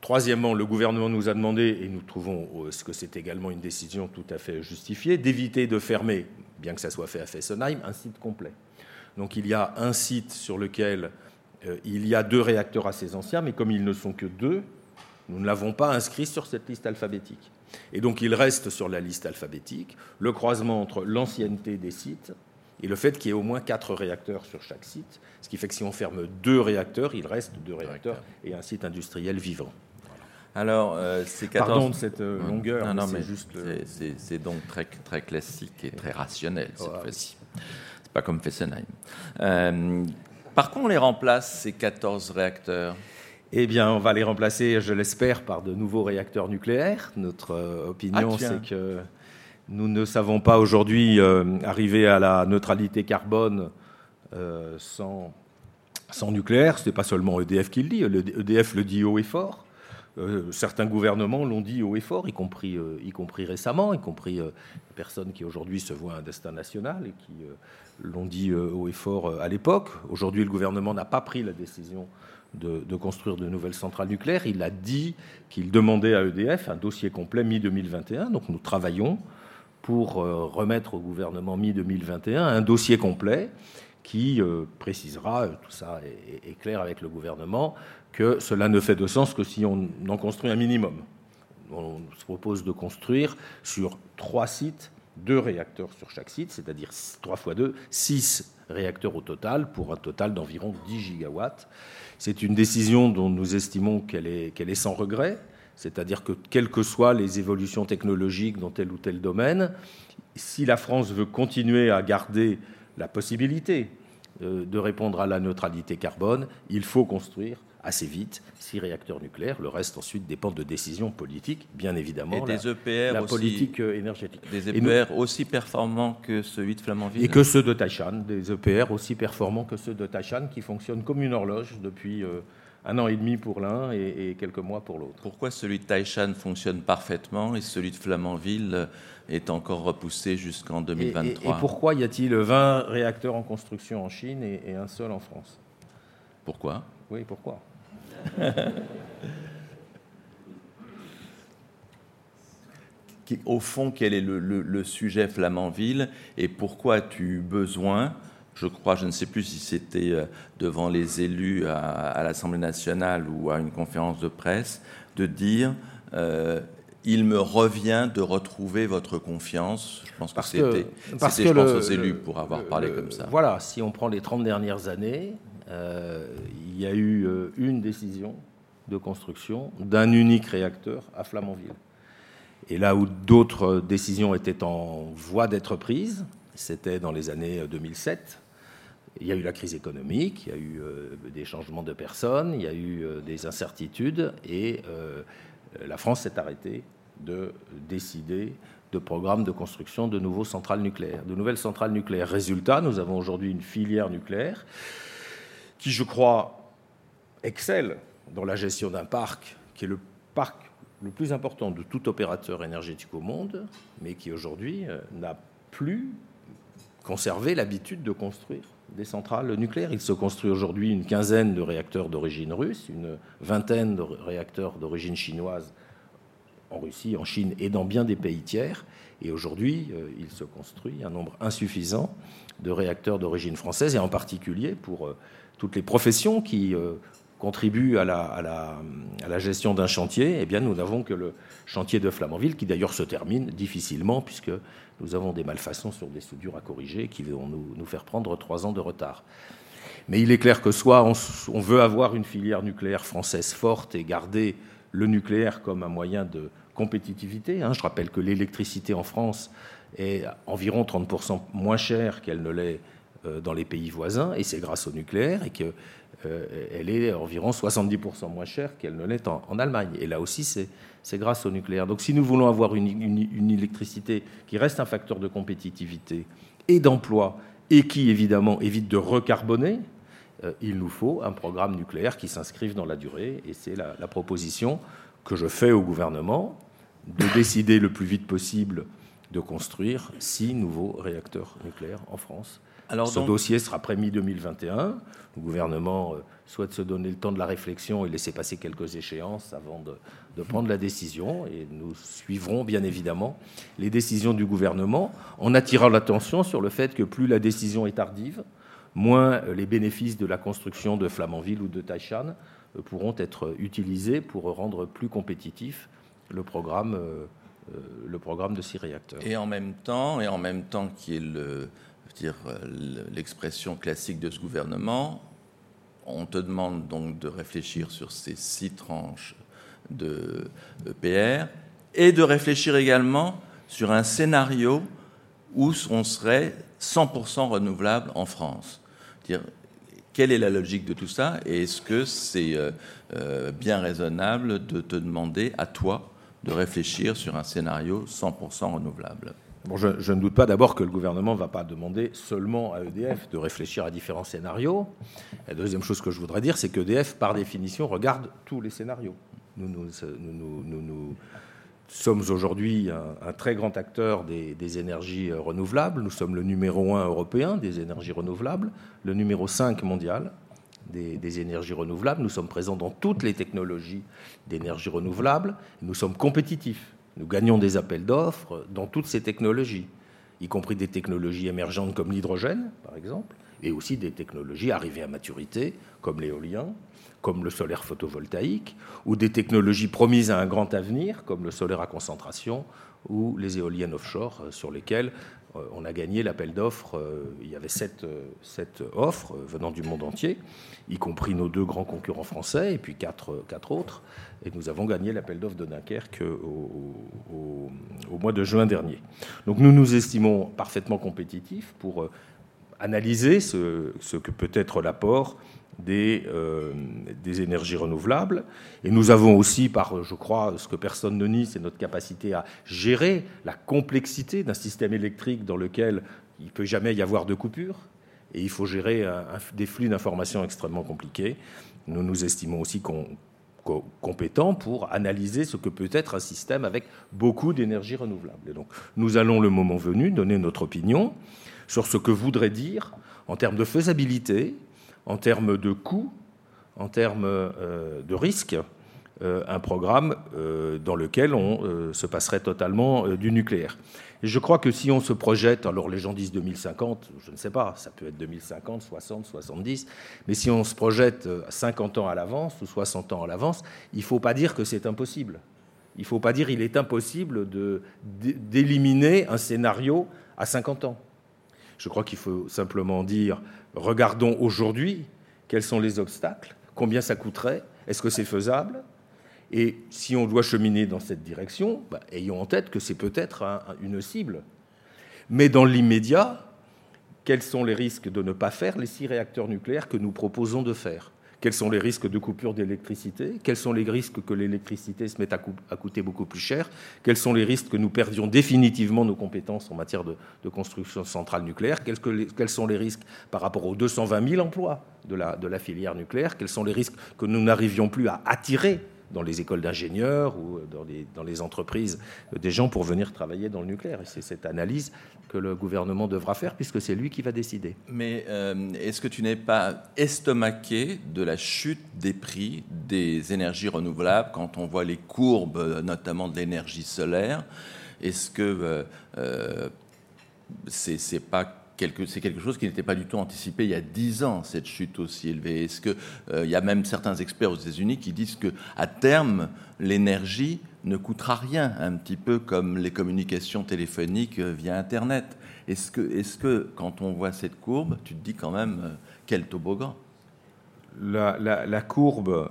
Troisièmement, le gouvernement nous a demandé, et nous trouvons euh, que c'est également une décision tout à fait justifiée, d'éviter de fermer, bien que ça soit fait à Fessenheim, un site complet. Donc il y a un site sur lequel euh, il y a deux réacteurs assez anciens, mais comme ils ne sont que deux, nous ne l'avons pas inscrit sur cette liste alphabétique. Et donc il reste sur la liste alphabétique le croisement entre l'ancienneté des sites et le fait qu'il y ait au moins quatre réacteurs sur chaque site, ce qui fait que si on ferme deux réacteurs, il reste deux réacteurs et un site industriel vivant. Alors, euh, c'est 14... Pardon de cette euh, longueur, non, non, mais, juste. C'est donc très, très classique et très rationnel cette fois-ci. C'est pas comme Fessenheim. Euh, par contre, on les remplace, ces 14 réacteurs? Eh bien, on va les remplacer, je l'espère, par de nouveaux réacteurs nucléaires. Notre euh, opinion, ah, c'est que nous ne savons pas aujourd'hui euh, arriver à la neutralité carbone euh, sans, sans nucléaire. Ce n'est pas seulement EDF qui le dit, EDF le dit haut et fort. certains gouvernements l'ont dit haut et fort, y compris, y compris récemment, y compris personnes qui aujourd'hui se voient un destin national et qui l'ont dit haut et fort à l'époque. Aujourd'hui, le gouvernement n'a pas pris la décision de, construire de nouvelles centrales nucléaires. Il a dit qu'il demandait à EDF un dossier complet mi-2021. Donc nous travaillons pour euh, remettre au gouvernement mi-2021 un dossier complet qui euh, précisera, euh, tout ça est, clair avec le gouvernement, que cela ne fait de sens que si on en construit un minimum. On se propose de construire sur trois sites deux réacteurs sur chaque site, c'est-à-dire 3 fois 2, 6 réacteurs au total, pour un total d'environ 10 gigawatts. C'est une décision dont nous estimons qu'elle est, sans regret, c'est-à-dire que quelles que soient les évolutions technologiques dans tel ou tel domaine, si la France veut continuer à garder la possibilité euh, de répondre à la neutralité carbone, il faut construire assez vite six réacteurs nucléaires. Le reste ensuite dépend de décisions politiques, bien évidemment. Et des la, EPR la aussi, politique euh, énergétique. Des EPR nous, aussi performants que celui de Flamanville. Et que ceux de Taishan, des EPR aussi performants que ceux de Taishan, qui fonctionnent comme une horloge depuis euh, un an et demi pour l'un et, et, quelques mois pour l'autre. Pourquoi celui de Taishan fonctionne parfaitement et celui de Flamanville est encore repoussé jusqu'en 2023 et, et, pourquoi y a-t-il 20 réacteurs en construction en Chine et, et un seul en France? Pourquoi? Oui, pourquoi? Au fond, quel est le, le, le, sujet Flamanville et pourquoi as-tu eu besoin, je crois, je ne sais plus si c'était euh, devant les élus à, à l'Assemblée nationale ou à une conférence de presse, de dire euh, il me revient de retrouver votre confiance. Je pense parce que c'était, je pense, aux élus pour avoir parlé comme ça. Voilà, si on prend les 30 dernières années, euh, il y a eu euh, une décision de construction d'un unique réacteur à Flamanville. Et là où d'autres décisions étaient en voie d'être prises, c'était dans les années 2007. Il y a eu la crise économique, il y a eu euh, des changements de personnes, il y a eu euh, des incertitudes, et euh, la France s'est arrêtée de décider de programmes de construction de nouveaux centrales nucléaires, de nouvelles centrales nucléaires. Résultat, nous avons aujourd'hui une filière nucléaire qui, je crois, excelle dans la gestion d'un parc qui est le parc le plus important de tout opérateur énergétique au monde, mais qui aujourd'hui n'a plus conservé l'habitude de construire des centrales nucléaires. Il se construit aujourd'hui une quinzaine de réacteurs d'origine russe, une vingtaine de réacteurs d'origine chinoise en Russie, en Chine et dans bien des pays tiers. Et aujourd'hui, il se construit un nombre insuffisant de réacteurs d'origine française, et en particulier pour toutes les professions qui euh, contribuent à la, gestion d'un chantier, eh bien, nous n'avons que le chantier de Flamanville, qui d'ailleurs se termine difficilement, puisque nous avons des malfaçons sur des soudures à corriger qui vont nous, faire prendre trois ans de retard. Mais il est clair que soit on, veut avoir une filière nucléaire française forte et garder le nucléaire comme un moyen de compétitivité. Hein. Je rappelle que l'électricité en France est environ 30% moins chère qu'elle ne l'est dans les pays voisins, et c'est grâce au nucléaire, et qu'elle euh, est environ 70% moins chère qu'elle ne l'est en, Allemagne. Et là aussi, c'est grâce au nucléaire. Donc si nous voulons avoir une, électricité qui reste un facteur de compétitivité et d'emploi, et qui évidemment évite de recarboner, euh, il nous faut un programme nucléaire qui s'inscrive dans la durée, et c'est la proposition que je fais au gouvernement de décider le plus vite possible de construire six nouveaux réacteurs nucléaires en France alors Ce donc... dossier sera prêt mi-2021. Le gouvernement souhaite se donner le temps de la réflexion et laisser passer quelques échéances avant de, de, prendre la décision. Et nous suivrons bien évidemment les décisions du gouvernement en attirant l'attention sur le fait que plus la décision est tardive, moins les bénéfices de la construction de Flamanville ou de Taishan pourront être utilisés pour rendre plus compétitif le programme, euh, le programme de six réacteurs. Et en même temps, et en même temps qui est le dire l'expression classique de ce gouvernement, on te demande donc de réfléchir sur ces six tranches de EPR et de réfléchir également sur un scénario où on serait 100% renouvelable en France. Dire, quelle est la logique de tout ça et est-ce que c'est euh, euh, bien raisonnable de te demander à toi de réfléchir sur un scénario 100% renouvelable? Je, ne doute pas d'abord que le gouvernement ne va pas demander seulement à EDF de réfléchir à différents scénarios. La deuxième chose que je voudrais dire, c'est qu'EDF, par définition, regarde tous les scénarios. Nous, sommes aujourd'hui un, très grand acteur des, énergies renouvelables. Nous sommes le numéro un européen des énergies renouvelables, le numéro 5 mondial des, des énergies renouvelables. Nous sommes présents dans toutes les technologies d'énergie renouvelable. Nous sommes compétitifs nous gagnons des appels d'offres dans toutes ces technologies, y compris des technologies émergentes comme l'hydrogène, par exemple, et aussi des technologies arrivées à maturité, comme l'éolien, comme le solaire photovoltaïque, ou des technologies promises à un grand avenir, comme le solaire à concentration ou les éoliennes offshore, euh, sur lesquelles on a gagné l'appel d'offres. Euh, il y avait sept, offres venant du monde entier, y compris nos deux grands concurrents français et puis quatre, quatre autres. Et nous avons gagné l'appel d'offres de Dunkerque au, mois de juin dernier. Donc nous nous estimons parfaitement compétitifs pour analyser ce, ce que peut être l'apport des, euh, des, énergies renouvelables. Et nous avons aussi, par, je crois, ce que personne ne nie, c'est notre capacité à gérer la complexité d'un système électrique dans lequel il ne peut jamais y avoir de coupure. Et il faut gérer des flux d'informations extrêmement compliqués. Nous nous estimons aussi compétents pour analyser ce que peut être un système avec beaucoup d'énergie renouvelable. Et donc, nous allons, le moment venu, donner notre opinion sur ce que voudrait dire, en termes de faisabilité, en termes de coûts, en termes euh, de risques, euh, un programme euh, dans lequel on se passerait totalement du nucléaire. Je crois que si on se projette, alors les gens disent 2050, je ne sais pas, ça peut être 2050, 60, 70, mais si on se projette 50 ans à l'avance ou 60 ans à l'avance, il ne faut pas dire que c'est impossible. Il ne faut pas dire qu'il est impossible d'éliminer un scénario à 50 ans. Je crois qu'il faut simplement dire regardons aujourd'hui quels sont les obstacles, combien ça coûterait, est-ce que c'est faisable? Et si on doit cheminer dans cette direction, bah, ayons en tête que c'est peut-être une cible. Mais dans l'immédiat, quels sont les risques de ne pas faire les six réacteurs nucléaires que nous proposons de faire? Quels sont les risques de coupure d'électricité? Quels sont les risques que l'électricité se mette à, coûter beaucoup plus cher? Quels sont les risques que nous perdions définitivement nos compétences en matière de, construction de centrales nucléaires? Quels, sont les risques par rapport aux 220 000 emplois de la filière nucléaire? Quels sont les risques que nous n'arrivions plus à attirer dans les écoles d'ingénieurs ou dans les, dans les, entreprises des gens pour venir travailler dans le nucléaire. C'est cette analyse que le gouvernement devra faire puisque c'est lui qui va décider. Mais euh, est-ce que tu n'es pas estomaqué de la chute des prix des énergies renouvelables quand on voit les courbes, notamment de l'énergie solaire? Est-ce que euh, euh c'est pas c'est quelque chose qui n'était pas du tout anticipé il y a dix ans, cette chute aussi élevée. Est-ce qu'il euh, y a même certains experts aux États-Unis qui disent que à terme, l'énergie ne coûtera rien, un petit peu comme les communications téléphoniques euh, via Internet Est-ce que, est que, quand on voit cette courbe, tu te dis quand même euh, quel toboggan? La, courbe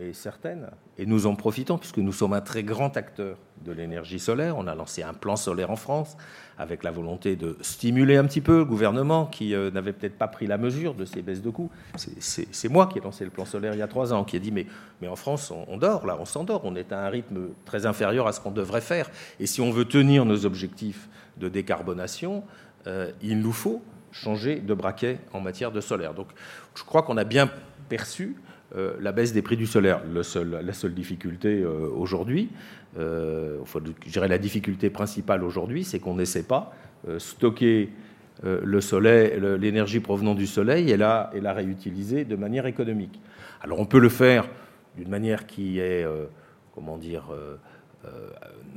est certaine et nous en profitons puisque nous sommes un très grand acteur de l'énergie solaire. On a lancé un plan solaire en France avec la volonté de stimuler un petit peu le gouvernement qui euh, n'avait peut-être pas pris la mesure de ces baisses de coûts. C'est moi qui ai lancé le plan solaire il y a trois ans, qui ai dit mais, mais en France, on, dort, là, on s'endort, on est à un rythme très inférieur à ce qu'on devrait faire. Et si on veut tenir nos objectifs de décarbonation, euh, il nous faut changer de braquet en matière de solaire. Donc je crois qu'on a bien perçu euh, la baisse des prix du solaire. la seule difficulté aujourd'hui, euh, je dirais la difficulté principale aujourd'hui, c'est qu'on ne sait pas euh, stocker euh, l'énergie provenant du soleil et la, et réutiliser de manière économique. Alors on peut le faire d'une manière qui est, comment dire,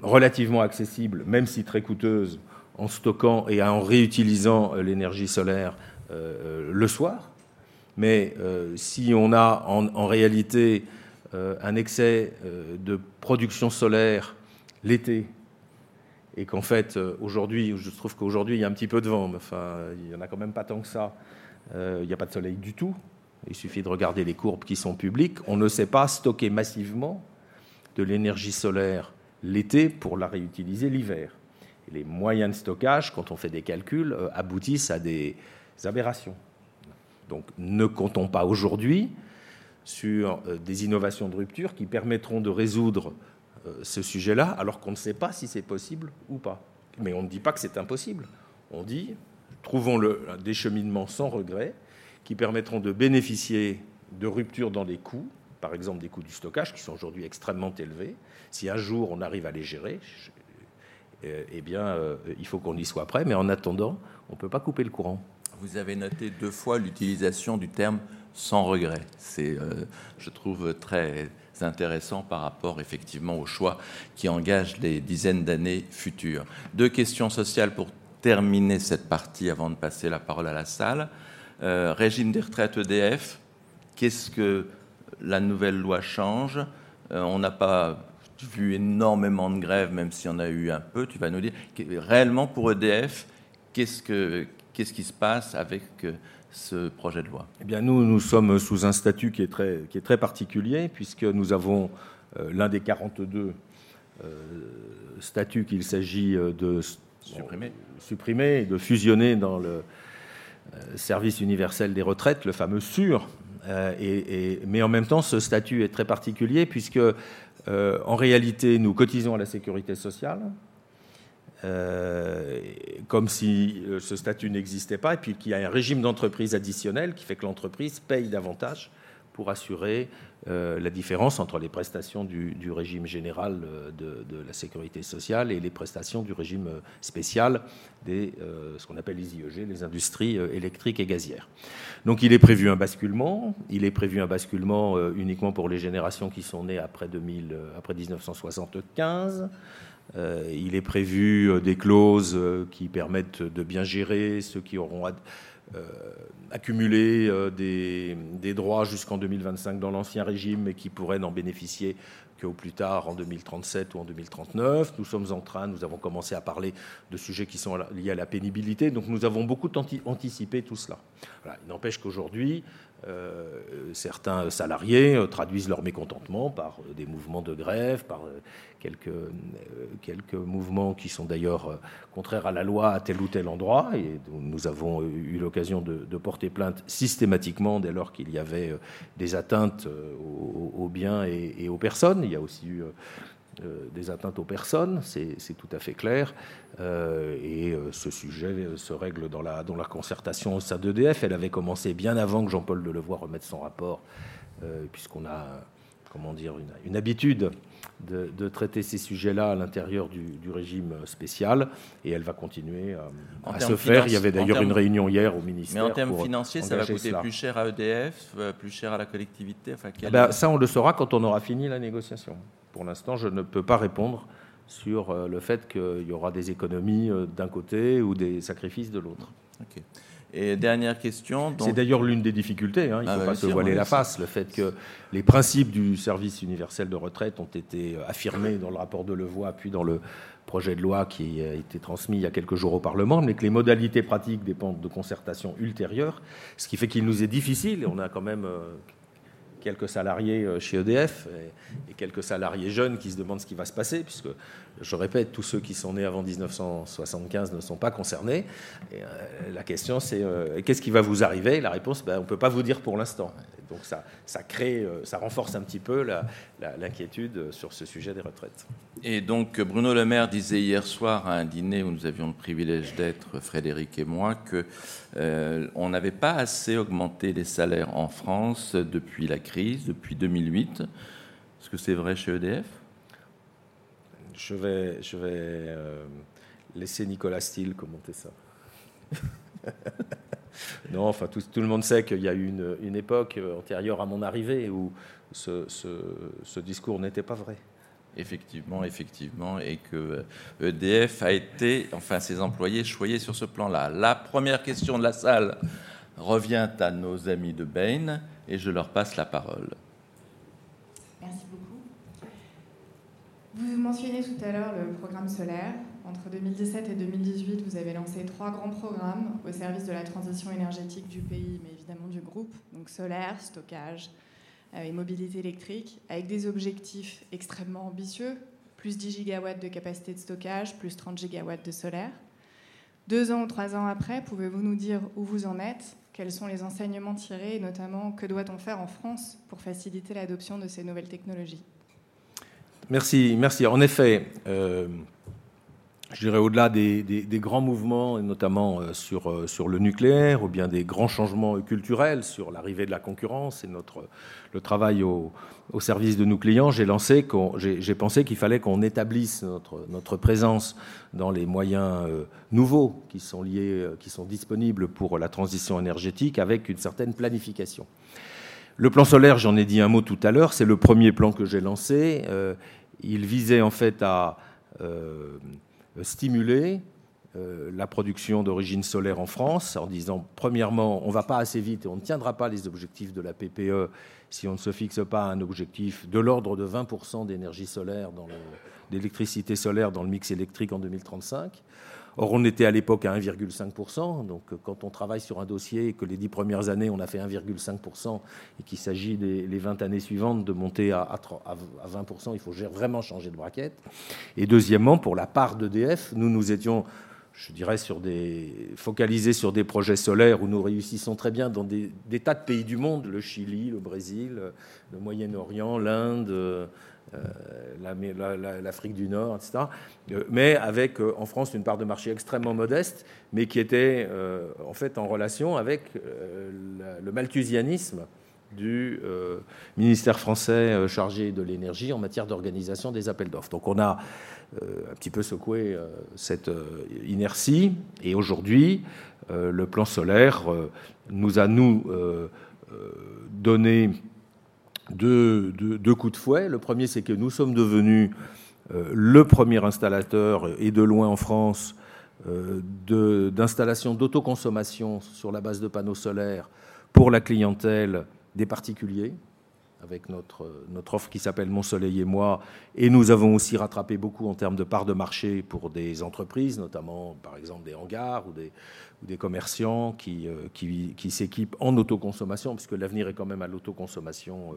relativement accessible, même si très coûteuse, en stockant et en réutilisant l'énergie solaire le soir. Mais si on a en réalité euh, un excès euh, de production solaire l'été, et qu'en fait, euh, aujourd'hui, je trouve qu'aujourd'hui, il y a un petit peu de vent, mais enfin, il n'y en a quand même pas tant que ça. il n'y a pas de soleil du tout. Il suffit de regarder les courbes qui sont publiques. On ne sait pas stocker massivement de l'énergie solaire l'été pour la réutiliser l'hiver. Les moyens de stockage, quand on fait des calculs, aboutissent à des aberrations. Donc ne comptons pas aujourd'hui sur euh, des innovations de rupture qui permettront de résoudre euh, ce sujet-là, alors qu'on ne sait pas si c'est possible ou pas. Mais on ne dit pas que c'est impossible. On dit, trouvons le, des cheminements sans regret qui permettront de bénéficier de ruptures dans les coûts, par exemple des coûts du stockage, qui sont aujourd'hui extrêmement élevés. Si un jour on arrive à les gérer, euh, eh bien, il faut qu'on y soit prêt. Mais en attendant, on ne peut pas couper le courant. Vous avez noté deux fois l'utilisation du terme sans regret. C'est, euh, je trouve, très intéressant par rapport effectivement au choix qui engage les dizaines d'années futures. Deux questions sociales pour terminer cette partie avant de passer la parole à la salle. régime des retraites EDF, qu'est-ce que la nouvelle loi change? On n'a pas vu énormément de grèves, même s'il y en a eu un peu. Tu vas nous dire, réellement pour EDF, qu'est-ce, que, qu'est-ce qui se passe avec ce projet de loi? Eh bien, nous, nous sommes sous un statut qui est très, qui est très particulier, puisque nous avons l'un des 42 statuts qu'il s'agit de supprimer. de fusionner dans le service universel des retraites, le fameux SUR. et, mais en même temps, ce statut est très particulier puisque, en réalité, nous cotisons à la sécurité sociale, comme si ce statut n'existait pas, et puis qu'il y a un régime d'entreprise additionnel qui fait que l'entreprise paye davantage pour assurer euh, la différence entre les prestations du, régime général euh, de, la sécurité sociale et les prestations du régime euh, spécial des ce qu'on appelle les IEG, les industries électriques et gazières. Donc il est prévu un basculement. Il est prévu un basculement uniquement pour les générations qui sont nées après, 2000, après 1975. il est prévu des clauses qui permettent de bien gérer ceux qui auront accumuler euh, des, droits jusqu'en 2025 dans l'ancien régime, mais qui pourraient n'en bénéficier qu'au plus tard en 2037 ou en 2039. Nous sommes en train, nous avons commencé à parler de sujets qui sont liés à la pénibilité, donc nous avons beaucoup anticipé tout cela. Il n'empêche qu'aujourd'hui, euh, certains salariés traduisent leur mécontentement par des mouvements de grève, par quelques, euh, quelques mouvements qui sont d'ailleurs euh, contraires à la loi à tel ou tel endroit, et nous avons eu l'occasion de, porter plainte systématiquement dès lors qu'il y avait euh, des atteintes aux, biens et, aux personnes. Il y a aussi eu des atteintes aux personnes, c'est tout à fait clair. et ce sujet se règle dans la, dans la concertation au sein d'EDF. Elle avait commencé bien avant que Jean-Paul Delevoye remette son rapport, puisqu'on a comment dire, une, habitude de, traiter ces sujets-là à l'intérieur du, régime spécial, et elle va continuer à, se faire. Il y avait d'ailleurs une réunion hier au ministère. Mais en termes financiers, ça va coûter plus cher à EDF, euh, plus cher à la collectivité enfin, eh ben, Ça, on le saura quand on aura fini la négociation. Pour l'instant, je ne peux pas répondre sur euh, le fait qu'il y aura des économies euh, d'un côté ou des sacrifices de l'autre. Et dernière question. C'est d'ailleurs l'une des difficultés, hein, il ne ah faut pas se voiler la face, le fait que les principes du service universel de retraite ont été euh, affirmés dans le rapport de Levoix, puis dans le projet de loi qui a été transmis il y a quelques jours au Parlement, mais que les modalités pratiques dépendent de concertations ultérieures, ce qui fait qu'il nous est difficile, et on a quand même euh, quelques salariés euh, chez EDF et quelques salariés jeunes qui se demandent ce qui va se passer, puisque je répète, tous ceux qui sont nés avant 1975 ne sont pas concernés. Euh, la question, c'est euh, qu'est-ce qui va vous arriver? La réponse, ben, on ne peut pas vous dire pour l'instant. Donc ça, ça crée, euh, ça renforce un petit peu l'inquiétude sur ce sujet des retraites. Et donc Bruno Le Maire disait hier soir à un dîner où nous avions le privilège d'être, Frédéric et moi, que on n'avait pas assez augmenté les salaires en France depuis la crise, depuis 2008. Est-ce que c'est vrai chez EDF je vais, je vais euh, laisser Nicolas Steele commenter ça. non, enfin, tout, le monde sait qu'il y a eu une, époque euh, antérieure à mon arrivée où ce, ce, discours n'était pas vrai. Effectivement, effectivement, et que EDF euh, e a été, enfin ses employés, choyés sur ce plan-là. La première question de la salle revient à nos amis de Bain, et je leur passe la parole. Vous mentionnez tout à l'heure le programme solaire. Entre 2017 et 2018, vous avez lancé trois grands programmes au service de la transition énergétique du pays, mais évidemment du groupe, donc solaire, stockage euh, et mobilité électrique, avec des objectifs extrêmement ambitieux, plus 10 gigawatts de capacité de stockage, plus 30 gigawatts de solaire. Deux ans ou trois ans après, pouvez-vous nous dire où vous en êtes? Quels sont les enseignements tirés? Et notamment que doit-on faire en France pour faciliter l'adoption de ces nouvelles technologies? Merci, merci. En effet, euh, je dirais au-delà des, grands mouvements, notamment euh, sur, euh, sur le nucléaire, ou bien des grands changements culturels sur l'arrivée de la concurrence et notre, le travail au, service de nos clients, j'ai pensé qu'il fallait qu'on établisse notre, présence dans les moyens nouveaux qui sont liés, qui sont disponibles pour la transition énergétique avec une certaine planification. Le plan solaire, j'en ai dit un mot tout à l'heure, c'est le premier plan que j'ai lancé. Euh, il visait en fait à euh, stimuler la production d'origine solaire en France, en disant, premièrement, on ne va pas assez vite et on ne tiendra pas les objectifs de la PPE si on ne se fixe pas un objectif de l'ordre de 20% d'énergie solaire, d'électricité solaire dans le mix électrique en 2035. Or, on était à l'époque à 1,5%. Donc, quand on travaille sur un dossier et que les dix premières années, on a fait 1,5% et qu'il s'agit des les 20 années suivantes de monter à, 20%, il faut vraiment changer de braquette. Et deuxièmement, pour la part d'EDF, nous, nous étions je dirais, des, focalisés sur des projets solaires où nous réussissons très bien dans des, tas de pays du monde, le Chili, le Brésil, le Moyen-Orient, l'Inde, euh, l'Afrique du Nord, etc. Euh, mais avec euh, en France une part de marché extrêmement modeste, mais qui était en fait en relation avec le malthusianisme du ministère français chargé de l'énergie en matière d'organisation des appels d'offres. Donc on a un petit peu secoué cette inertie et aujourd'hui le plan solaire nous a nous donné deux, coups de fouet. Le premier, c'est que nous sommes devenus euh, le premier installateur, et de loin en France, euh, d'installation d'autoconsommation sur la base de panneaux solaires pour la clientèle des particuliers avec notre, offre qui s'appelle Mon Soleil et moi. Et nous avons aussi rattrapé beaucoup en termes de part de marché pour des entreprises, notamment par exemple des hangars ou des, ou commerciants qui, euh, qui, qui s'équipent en autoconsommation, puisque l'avenir est quand même à l'autoconsommation, euh,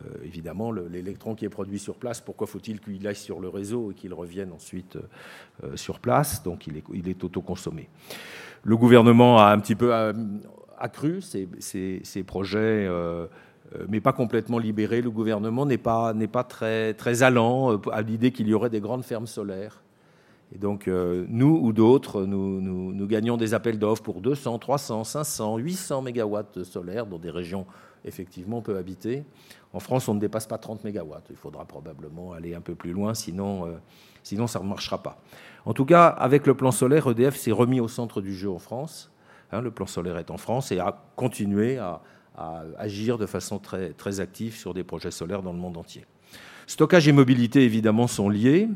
euh, évidemment. L'électron qui est produit sur place, pourquoi faut-il qu'il aille sur le réseau et qu'il revienne ensuite sur place? Donc il est, autoconsommé. Le gouvernement a un petit peu accru ces, projets mais pas complètement libéré. Le gouvernement n'est pas, n'est pas très, très allant euh, à l'idée qu'il y aurait des grandes fermes solaires. Et donc, euh, nous ou d'autres, nous, nous, gagnons des appels d'offres pour 200, 300, 500, 800 mégawatts solaires dans des régions effectivement peu habitées. En France, on ne dépasse pas 30 mégawatts. Il faudra probablement aller un peu plus loin, sinon, sinon ça ne marchera pas. En tout cas, avec le plan solaire, EDF s'est remis au centre du jeu en France. Hein, le plan solaire est en France et a continué à, à agir de façon très, très active sur des projets solaires dans le monde entier. Stockage et mobilité, évidemment, sont liés,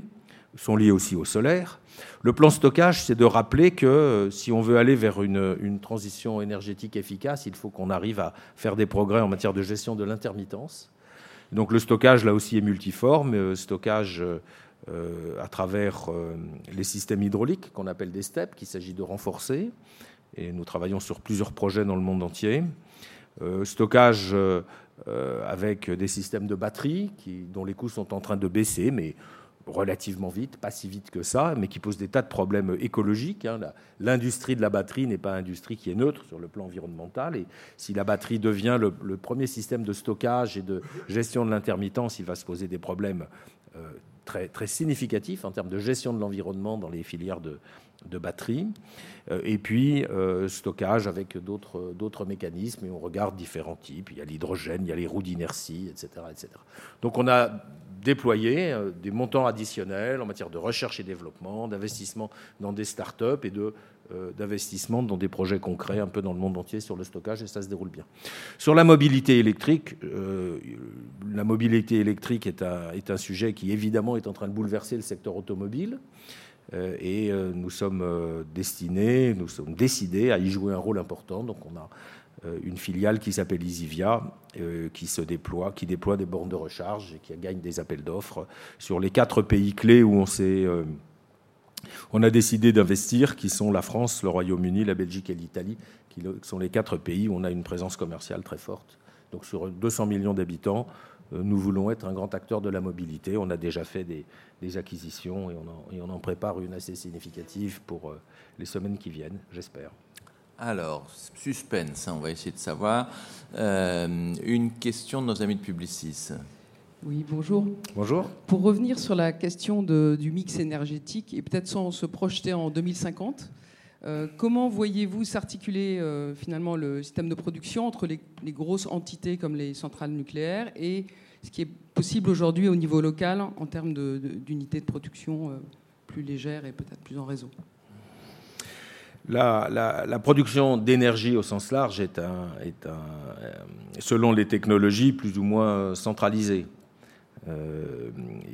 sont liés aussi au solaire. Le plan stockage, c'est de rappeler que euh, si on veut aller vers une, une transition énergétique efficace, il faut qu'on arrive à faire des progrès en matière de gestion de l'intermittence. Donc le stockage, là aussi, est multiforme. Euh, stockage euh, à travers les systèmes hydrauliques qu'on appelle des steps, qu'il s'agit de renforcer. Et nous travaillons sur plusieurs projets dans le monde entier. Euh, stockage euh, euh, avec des systèmes de batterie dont les coûts sont en train de baisser, mais relativement vite, pas si vite que ça, mais qui posent des tas de problèmes écologiques. Hein. L'industrie de la batterie n'est pas une industrie qui est neutre sur le plan environnemental. Et si la batterie devient le, premier système de stockage et de gestion de l'intermittence, il va se poser des problèmes très, très significatifs en termes de gestion de l'environnement dans les filières de, de batterie, euh, et puis euh, stockage avec d'autres mécanismes, et on regarde différents types. Il y a l'hydrogène, il y a les roues d'inertie, etc., etc. Donc on a déployé euh, des montants additionnels en matière de recherche et développement, d'investissement dans des start-up et de d'investissement dans des projets concrets un peu dans le monde entier sur le stockage et ça se déroule bien. Sur la mobilité électrique, la mobilité électrique est un, est un sujet qui évidemment est en train de bouleverser le secteur automobile. Euh, et euh, nous sommes euh, destinés, nous sommes décidés à y jouer un rôle important. Donc on a une filiale qui s'appelle Isivia, qui se déploie, qui déploie des bornes de recharge et qui gagne des appels d'offres sur les quatre pays clés où on s'est on a décidé d'investir, qui sont la France, le Royaume-Uni, la Belgique et l'Italie, qui sont les quatre pays où on a une présence commerciale très forte. Donc sur 200 millions d'habitants, nous voulons être un grand acteur de la mobilité. On a déjà fait des, acquisitions et on, en, prépare une assez significative pour euh, les semaines qui viennent, j'espère. Alors, suspense, hein, on va essayer de savoir. Euh, une question de nos amis de Publicis. Oui, bonjour. Bonjour. Pour revenir sur la question du mix énergétique et peut-être sans se projeter en 2050, comment voyez-vous s'articuler finalement le système de production entre les, grosses entités comme les centrales nucléaires et ce qui est possible aujourd'hui au niveau local en termes d'unités de, production euh, plus légères et peut-être plus en réseau? La, production d'énergie au sens large est, un, est un, euh, selon les technologies, plus ou moins centralisée. Euh,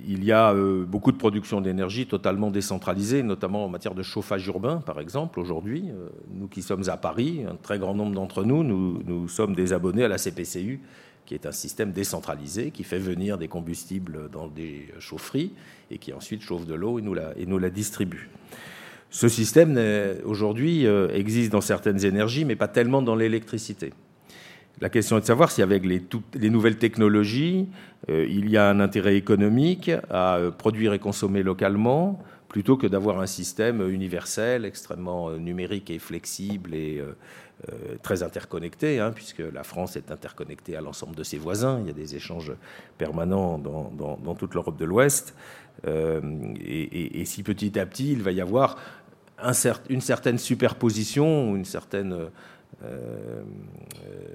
il y a euh, beaucoup de production d'énergie totalement décentralisée, notamment en matière de chauffage urbain, par exemple. Aujourd'hui, euh, nous qui sommes à Paris, un très grand nombre d'entre nous, nous, sommes des abonnés à la CPCU, qui est un système décentralisé qui fait venir des combustibles dans des chaufferies et qui ensuite chauffe de l'eau et nous la distribue. Ce système, aujourd'hui, existe dans certaines énergies, mais pas tellement dans l'électricité. La question est de savoir si avec les, les nouvelles technologies, euh, il y a un intérêt économique à euh, produire et consommer localement, plutôt que d'avoir un système universel, extrêmement euh, numérique et flexible et très interconnecté, hein, puisque la France est interconnectée à l'ensemble de ses voisins. Il y a des échanges permanents dans, toute l'Europe de l'Ouest. Et, si petit à petit, il va y avoir un une certaine superposition, une certaine euh, euh,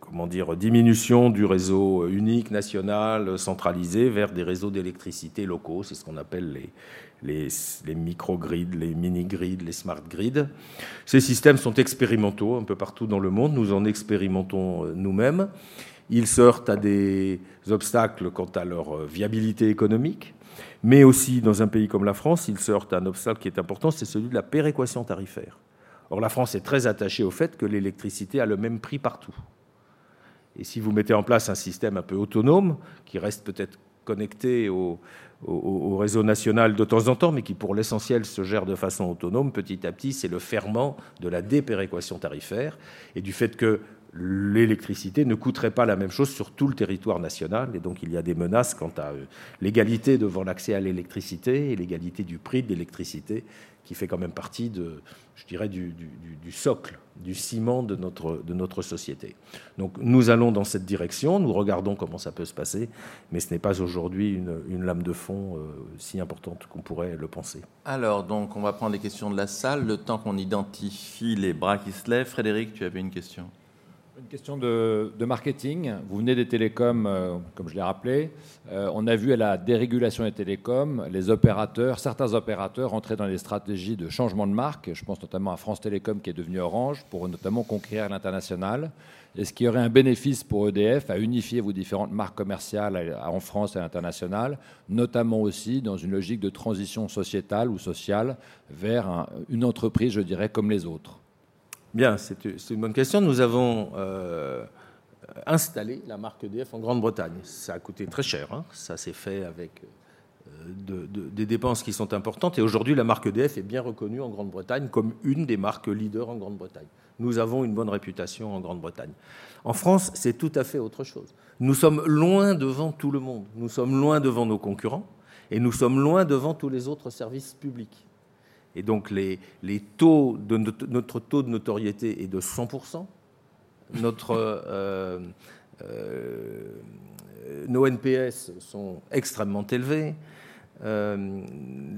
comment dire, diminution du réseau unique, national, centralisé, vers des réseaux d'électricité locaux. C'est ce qu'on appelle les, les, les micro-grids, les mini-grids, les smart grids. Ces systèmes sont expérimentaux un peu partout dans le monde. Nous en expérimentons euh, nous-mêmes. Ils se heurtent à des obstacles quant à leur viabilité économique, mais aussi dans un pays comme la France, ils se heurtent à un obstacle qui est important, c'est celui de la péréquation tarifaire. Or, la France est très attachée au fait que l'électricité a le même prix partout. Et si vous mettez en place un système un peu autonome, qui reste peut-être connecté au, réseau national de temps en temps, mais qui pour l'essentiel se gère de façon autonome, petit à petit, c'est le ferment de la dépéréquation tarifaire et du fait que l'électricité ne coûterait pas la même chose sur tout le territoire national. Et donc il y a des menaces quant à euh, l'égalité devant l'accès à l'électricité et l'égalité du prix de l'électricité qui fait quand même partie je dirais, du, socle, du ciment de notre, de notre société. Donc nous allons dans cette direction, nous regardons comment ça peut se passer, mais ce n'est pas aujourd'hui une, lame de fond euh, si importante qu'on pourrait le penser. Alors, donc, on va prendre les questions de la salle, le temps qu'on identifie les bras qui se lèvent. Frédéric, tu avais une question? Une question de, marketing. Vous venez des télécoms, euh, comme je l'ai rappelé. Euh, on a vu à la dérégulation des télécoms, les opérateurs, certains opérateurs entrer dans des stratégies de changement de marque. Je pense notamment à France Télécom qui est devenu Orange pour notamment conquérir l'international. Est-ce qu'il y aurait un bénéfice pour EDF à unifier vos différentes marques commerciales en France et à l'international, notamment aussi dans une logique de transition sociétale ou sociale vers une entreprise, je dirais, comme les autres? Bien, c'est une bonne question. Nous avons euh, installé la marque EDF en Grande-Bretagne. Ça a coûté très cher. Hein. Ça s'est fait avec euh, des dépenses qui sont importantes. Et aujourd'hui, la marque EDF est bien reconnue en Grande-Bretagne comme une des marques leaders en Grande-Bretagne. Nous avons une bonne réputation en Grande-Bretagne. En France, c'est tout à fait autre chose. Nous sommes loin devant tout le monde. Nous sommes loin devant nos concurrents. Et nous sommes loin devant tous les autres services publics. Et donc les, taux de notre, taux de notoriété est de 100%. Notre, euh, euh, nos NPS sont extrêmement élevés. Euh,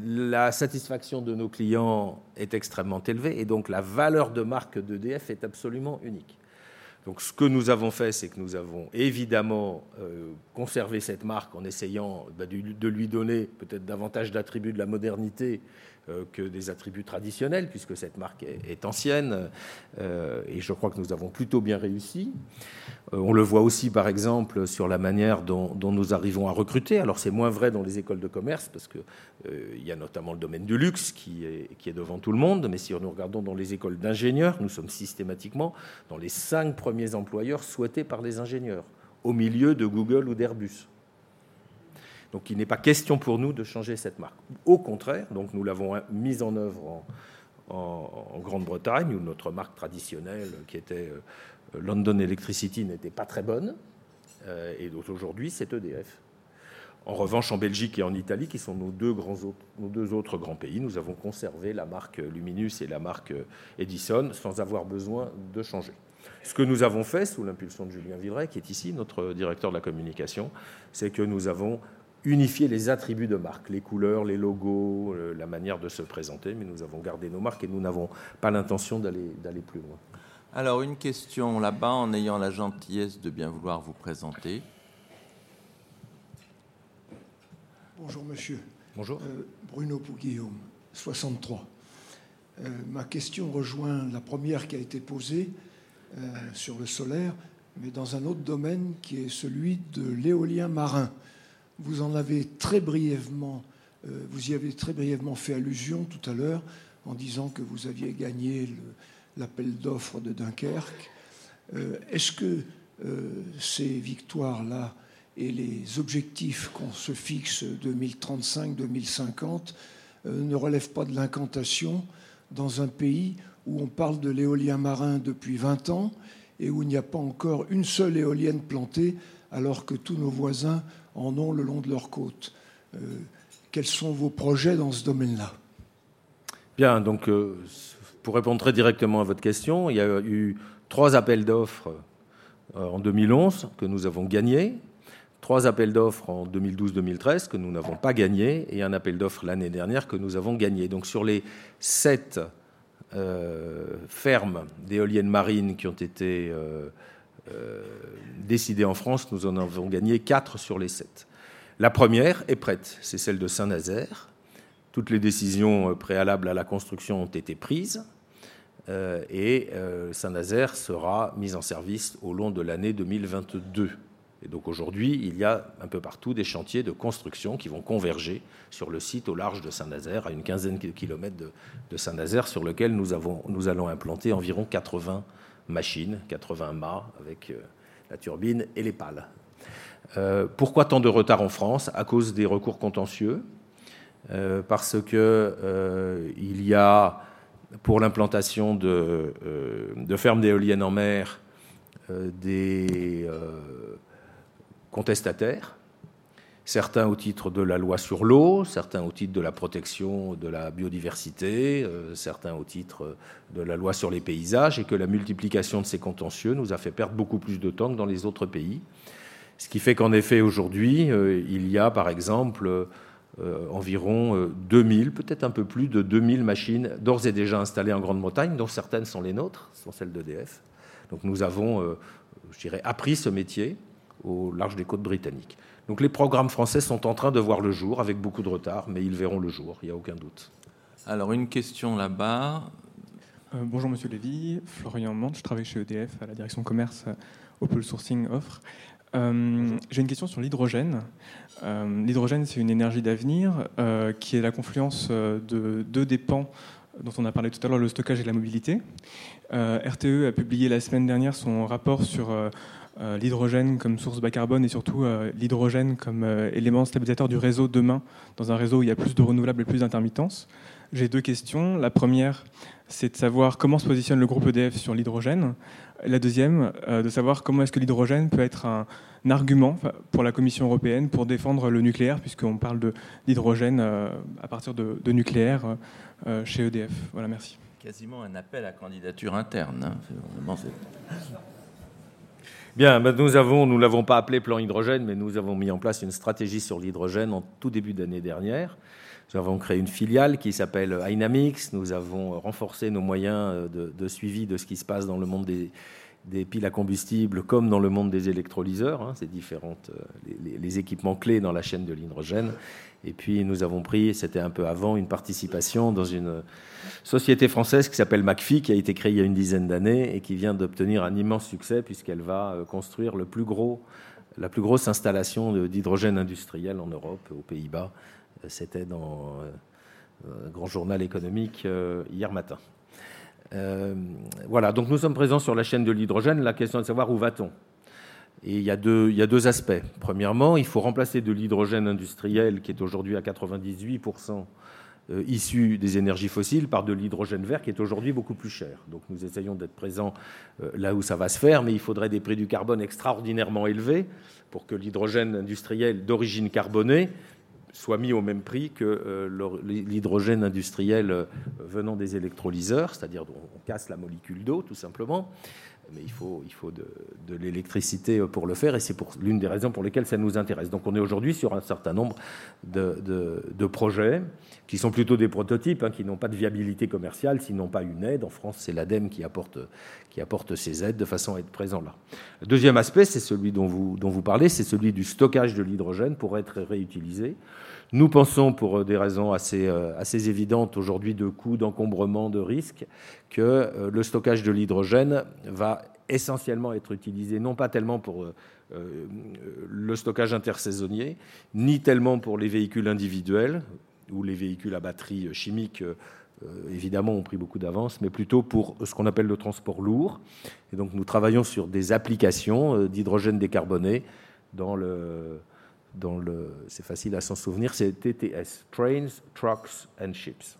la satisfaction de nos clients est extrêmement élevée et donc la valeur de marque d'EDF est absolument unique. Donc ce que nous avons fait, c'est que nous avons évidemment conservé cette marque en essayant bah, de lui donner peut-être davantage d'attributs de la modernité que des attributs traditionnels, puisque cette marque est, ancienne, euh, et je crois que nous avons plutôt bien réussi. Euh, on le voit aussi, par exemple, sur la manière dont, nous arrivons à recruter. Alors c'est moins vrai dans les écoles de commerce, parce qu'il y a notamment le domaine du luxe qui est devant tout le monde, mais si nous regardons dans les écoles d'ingénieurs, nous sommes systématiquement dans les cinq premiers employeurs souhaités par les ingénieurs, au milieu de Google ou d'Airbus. Donc il n'est pas question pour nous de changer cette marque. Au contraire, nous l'avons mise en œuvre en, Grande-Bretagne, où notre marque traditionnelle, qui était euh, London Electricity, n'était pas très bonne. Euh, et aujourd'hui, c'est EDF. En revanche, en Belgique et en Italie, qui sont nos deux, grands nos deux autres grands pays, nous avons conservé la marque Luminus et la marque Edison sans avoir besoin de changer. Ce que nous avons fait, sous l'impulsion de Julien Villeray, qui est ici, notre directeur de la communication, c'est que nous avons unifier les attributs de marque, les couleurs, les logos, euh, la manière de se présenter, mais nous avons gardé nos marques et nous n'avons pas l'intention d'aller plus loin. Alors une question là-bas, en ayant la gentillesse de bien vouloir vous présenter. Bonjour monsieur. Bonjour. Euh, Bruno Pouguillaume, 63. Euh, ma question rejoint la première qui a été posée sur le solaire. mais dans un autre domaine qui est celui de l'éolien marin. Vous en avez très brièvement, euh, vous y avez très brièvement fait allusion tout à l'heure en disant que vous aviez gagné l'appel d'offres de Dunkerque. Euh, est-ce que euh, ces victoires-là et les objectifs qu'on se fixe 2035-2050 ne relèvent pas de l'incantation dans un pays où on parle de l'éolien marin depuis 20 ans et où il n'y a pas encore une seule éolienne plantée, alors que tous nos voisins en ont le long de leurs côtes. Euh, quels sont vos projets dans ce domaine-là? Bien, donc euh, pour répondre très directement à votre question, il y a eu trois appels d'offres euh, en 2011 que nous avons gagnés, trois appels d'offres en 2012-2013 que nous n'avons pas gagnés, et un appel d'offres l'année dernière que nous avons gagné. Donc sur les sept fermes d'éoliennes marines qui ont été décidées en France, nous en avons gagné 4 sur les 7. La première est prête, c'est celle de Saint-Nazaire. Toutes les décisions préalables à la construction ont été prises et Saint-Nazaire sera mise en service au long de l'année 2022. Et donc aujourd'hui, il y a un peu partout des chantiers de construction qui vont converger sur le site au large de Saint-Nazaire, à une quinzaine de kilomètres de, Saint-Nazaire, sur lequel nous, allons implanter environ 80 machines, 80 mâts avec euh, la turbine et les pales. Euh, pourquoi tant de retard en France? À cause des recours contentieux, euh, parce que il y a pour l'implantation de fermes d'éoliennes en mer des contestataires, certains au titre de la loi sur l'eau, certains au titre de la protection de la biodiversité, euh, certains au titre de la loi sur les paysages, et que la multiplication de ces contentieux nous a fait perdre beaucoup plus de temps que dans les autres pays. Ce qui fait qu'en effet, aujourd'hui, euh, il y a par exemple euh, environ 2000, peut-être un peu plus de 2000 machines d'ores et déjà installées en Grande-Bretagne, dont certaines sont les nôtres, sont celles d'EDF. Donc nous avons, je dirais, appris ce métier au large des côtes britanniques. Donc les programmes français sont en train de voir le jour, avec beaucoup de retard, mais ils verront le jour, il n'y a aucun doute. Alors une question là-bas. Euh, bonjour Monsieur Lévy, Florian Mante, je travaille chez EDF à la direction commerce euh, au pôle sourcing offre. Euh, j'ai une question sur l'hydrogène. l'hydrogène, c'est une énergie d'avenir qui est la confluence de deux dépens dont on a parlé tout à l'heure, le stockage et la mobilité. RTE a publié la semaine dernière son rapport sur euh, l'hydrogène comme source bas carbone et surtout euh, l'hydrogène comme euh, élément stabilisateur du réseau demain, dans un réseau où il y a plus de renouvelables et plus d'intermittence. J'ai deux questions. La première, c'est de savoir comment se positionne le groupe EDF sur l'hydrogène. La deuxième, de savoir comment est-ce que l'hydrogène peut être un, argument pour la Commission européenne pour défendre le nucléaire, puisqu'on parle d'hydrogène à partir de, nucléaire chez EDF. Voilà, merci. Quasiment un appel à candidature interne. Hein. Bien, ben, nous avons, nous l'avons pas appelé plan hydrogène, mais nous avons mis en place une stratégie sur l'hydrogène en tout début d'année dernière. Nous avons créé une filiale qui s'appelle Dynamics. Nous avons renforcé nos moyens de, suivi de ce qui se passe dans le monde des, piles à combustible comme dans le monde des électrolyseurs, hein, différentes euh, les, équipements clés dans la chaîne de l'hydrogène. Et puis nous avons pris, c'était un peu avant, une participation dans une société française qui s'appelle McPhee, qui a été créée il y a une dizaine d'années et qui vient d'obtenir un immense succès puisqu'elle va euh, construire la plus grosse installation d'hydrogène industriel en Europe, aux Pays-Bas. Euh, c'était dans un grand journal économique hier matin. Voilà, donc nous sommes présents sur la chaîne de l'hydrogène. La question est de savoir où va-t-on et il y, a deux, il y, a deux, aspects. Premièrement, il faut remplacer de l'hydrogène industriel qui est aujourd'hui à 98% euh, issu des énergies fossiles par de l'hydrogène vert qui est aujourd'hui beaucoup plus cher. Donc nous essayons d'être présents euh, là où ça va se faire, mais il faudrait des prix du carbone extraordinairement élevés pour que l'hydrogène industriel d'origine carbonée soit mis au même prix que euh, l'hydrogène industriel venant des électrolyseurs, c'est-à-dire on casse la molécule d'eau tout simplement mais il faut, il faut de, l'électricité pour le faire, et c'est l'une des raisons pour lesquelles ça nous intéresse. Donc on est aujourd'hui sur un certain nombre de, de, projets qui sont plutôt des prototypes, hein, qui n'ont pas de viabilité commerciale, s'ils n'ont pas une aide. En France, c'est l'ADEME qui apporte, qui apporte ces aides de façon à être présent là. Le deuxième aspect, c'est celui dont vous, dont vous parlez, c'est celui du stockage de l'hydrogène pour être réutilisé. Nous pensons, pour euh, des raisons assez, euh, assez évidentes aujourd'hui de coûts, d'encombrement, de risques, que euh, le stockage de l'hydrogène va essentiellement être utilisé non pas tellement pour le stockage intersaisonnier, ni tellement pour les véhicules individuels ou les véhicules à batterie chimique évidemment ont pris beaucoup d'avance, mais plutôt pour ce qu'on appelle le transport lourd. Et donc nous travaillons sur des applications d'hydrogène décarboné dans le, dans le, c'est facile à s'en souvenir, c'est TTS, Trains, Trucks and Ships.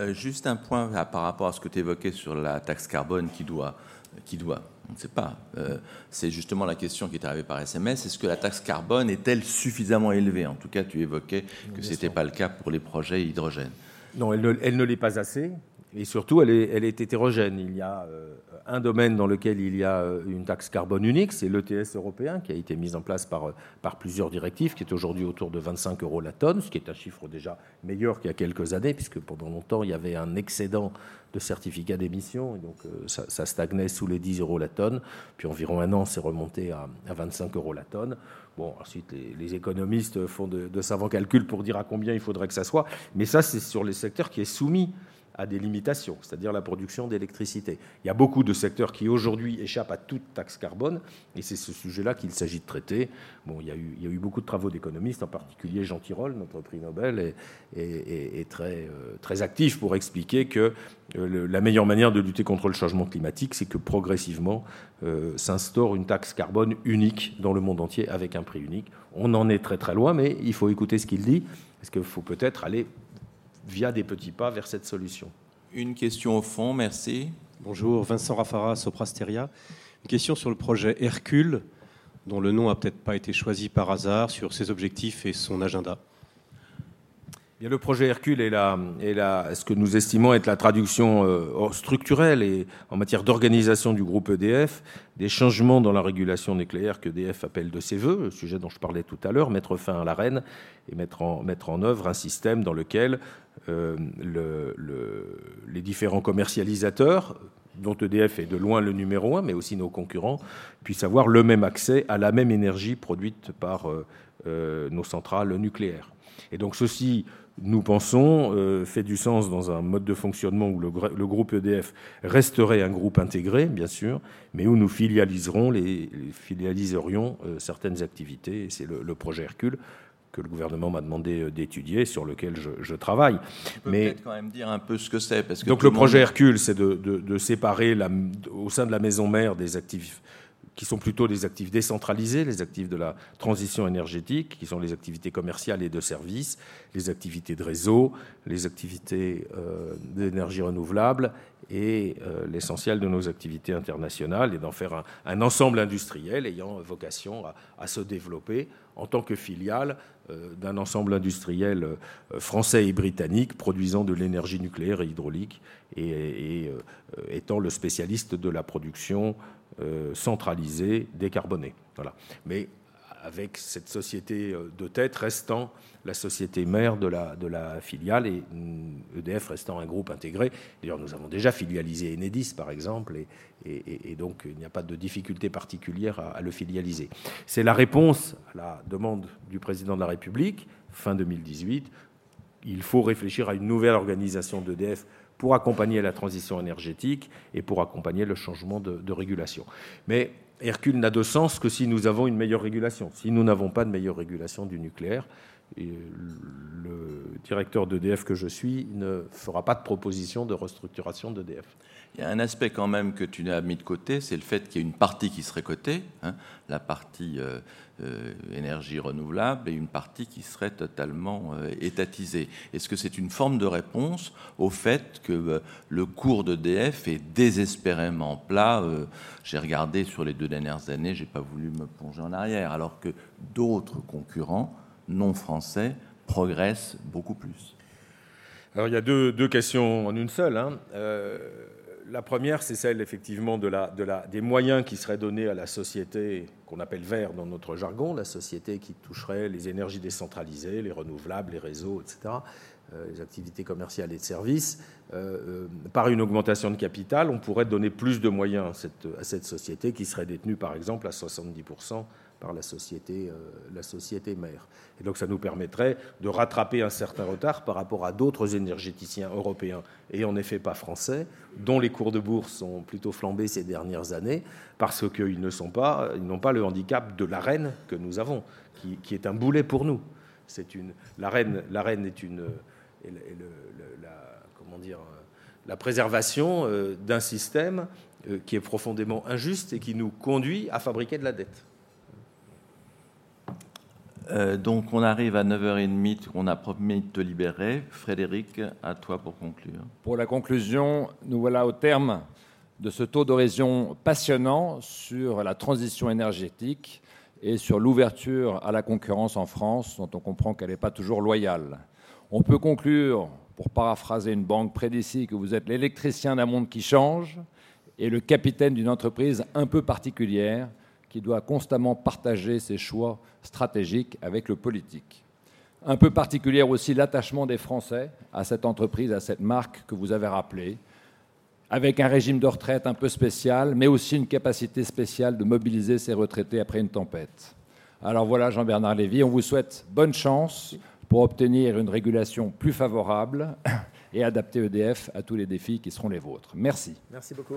Euh, juste un point par rapport à ce que tu évoquais sur la taxe carbone qui doit, qui doit on ne sait pas. Euh, c'est justement la question qui est arrivée par SMS. Est-ce que la taxe carbone est-elle suffisamment élevée? En tout cas, tu évoquais que ce n'était pas le cas pour les projets hydrogène. Non, elle ne l'est pas assez. Et surtout, elle est, hétérogène. Il y a euh, un domaine dans lequel il y a euh, une taxe carbone unique, c'est l'ETS européen, qui a été mis en place par, euh, par plusieurs directives, qui est aujourd'hui autour de 25 euros la tonne, ce qui est un chiffre déjà meilleur qu'il y a quelques années, puisque pendant longtemps, il y avait un excédent de certificats d'émission, et donc ça, stagnait sous les 10 euros la tonne. Puis environ un an, c'est remonté à, 25 euros la tonne. Bon, ensuite, les, économistes font de, de savants calculs pour dire à combien il faudrait que ça soit, mais ça, c'est sur les secteurs qui est soumis à des limitations, c'est-à-dire la production d'électricité. Il y a beaucoup de secteurs qui aujourd'hui échappent à toute taxe carbone, et c'est ce sujet-là qu'il s'agit de traiter. Bon, il y, a eu, beaucoup de travaux d'économistes, en particulier Jean Tirole, notre prix Nobel, est, très, euh, très actif pour expliquer que euh, la meilleure manière de lutter contre le changement climatique, c'est que progressivement euh, s'instaure une taxe carbone unique dans le monde entier avec un prix unique. On en est très très loin, mais il faut écouter ce qu'il dit, parce qu'il faut peut-être aller via des petits pas vers cette solution. Une question au fond, merci. Bonjour, Vincent Raffara, Soprasteria. Une question sur le projet Hercule, dont le nom n'a peut-être pas été choisi par hasard, sur ses objectifs et son agenda le projet Hercule est, là, est là, ce que nous estimons être la traduction euh, structurelle et en matière d'organisation du groupe EDF, des changements dans la régulation nucléaire qu'EDF appelle de ses voeux, le sujet dont je parlais tout à l'heure, mettre fin à l'arène et mettre en, mettre en œuvre un système dans lequel euh, le, les différents commercialisateurs, dont EDF est de loin le numéro un, mais aussi nos concurrents, puissent avoir le même accès à la même énergie produite par euh, nos centrales nucléaires. Et donc ceci nous pensons, euh, fait du sens dans un mode de fonctionnement où le, groupe EDF resterait un groupe intégré, bien sûr, mais où nous filialiserions euh, certaines activités. C'est le, projet Hercule que le gouvernement m'a demandé euh, d'étudier, sur lequel je, travaille. Mais peut-être quand même dire un peu ce que c'est, parce que donc le, projet Hercule, c'est de, de, séparer la, au sein de la maison mère des actifs qui sont plutôt des actifs décentralisés, les actifs de la transition énergétique, qui sont les activités commerciales et de services, les activités de réseau, les activités euh, d'énergie renouvelable et euh, l'essentiel de nos activités internationales, et d'en faire un, ensemble industriel ayant vocation à, se développer en tant que filiale euh, d'un ensemble industriel français et britannique produisant de l'énergie nucléaire et hydraulique et, et étant le spécialiste de la production centralisée, décarbonée. Voilà. Mais avec cette société euh, de tête restant la société mère de la, filiale et EDF restant un groupe intégré. D'ailleurs, nous avons déjà filialisé Enedis, par exemple, et, donc il n'y a pas de difficulté particulière à le filialiser. C'est la réponse à la demande du président de la République, fin 2018. Il faut réfléchir à une nouvelle organisation d'EDF pour accompagner la transition énergétique et pour accompagner le changement de, régulation. Mais Hercule n'a de sens que si nous avons une meilleure régulation. Si nous n'avons pas de meilleure régulation du nucléaire, le directeur d'EDF que je suis ne fera pas de proposition de restructuration d'EDF. Il y a un aspect quand même que tu as mis de côté, c'est le fait qu'il y a une partie qui serait cotée, hein, la partie euh, euh, énergie renouvelable, et une partie qui serait totalement euh, étatisée. Est-ce que c'est une forme de réponse au fait que le cours d'EDF est désespérément plat J'ai regardé sur les deux dernières années, j'ai pas voulu me plonger en arrière, alors que d'autres concurrents non français progressent beaucoup plus? Alors il y a deux, questions en une seule. Hein la première, c'est celle effectivement des moyens qui seraient donnés à la société qu'on appelle vert dans notre jargon, la société qui toucherait les énergies décentralisées, les renouvelables, les réseaux, etc., euh, les activités commerciales et de services. Euh, euh, par une augmentation de capital, on pourrait donner plus de moyens à cette, à cette société qui serait détenue par exemple à 70% par la société, euh, la société mère. Et donc ça nous permettrait de rattraper un certain retard par rapport à d'autres énergéticiens européens et en effet pas français, dont les cours de bourse sont plutôt flambés ces dernières années, parce qu'ils pas, n'ont pas le handicap de l'arène que nous avons, qui, est un boulet pour nous. C'est une, l'arène, est une, la, comment dire, la préservation euh, d'un système euh, qui est profondément injuste et qui nous conduit à fabriquer de la dette. Euh, donc on arrive à 9h30, on a promis de te libérer. Frédéric, à toi pour conclure. Pour la conclusion, nous voilà au terme de ce taux d'horizon passionnant sur la transition énergétique et sur l'ouverture à la concurrence en France, dont on comprend qu'elle n'est pas toujours loyale. On peut conclure, pour paraphraser une banque près d'ici, que vous êtes l'électricien d'un monde qui change, et le capitaine d'une entreprise un peu particulière qui doit constamment partager ses choix stratégiques avec le politique. Un peu particulière aussi l'attachement des Français à cette entreprise, à cette marque que vous avez rappelée, avec un régime de retraite un peu spécial, mais aussi une capacité spéciale de mobiliser ses retraités après une tempête. Alors voilà, Jean-Bernard Lévy, on vous souhaite bonne chance pour obtenir une régulation plus favorable et adapter EDF à tous les défis qui seront les vôtres. Merci. Merci beaucoup.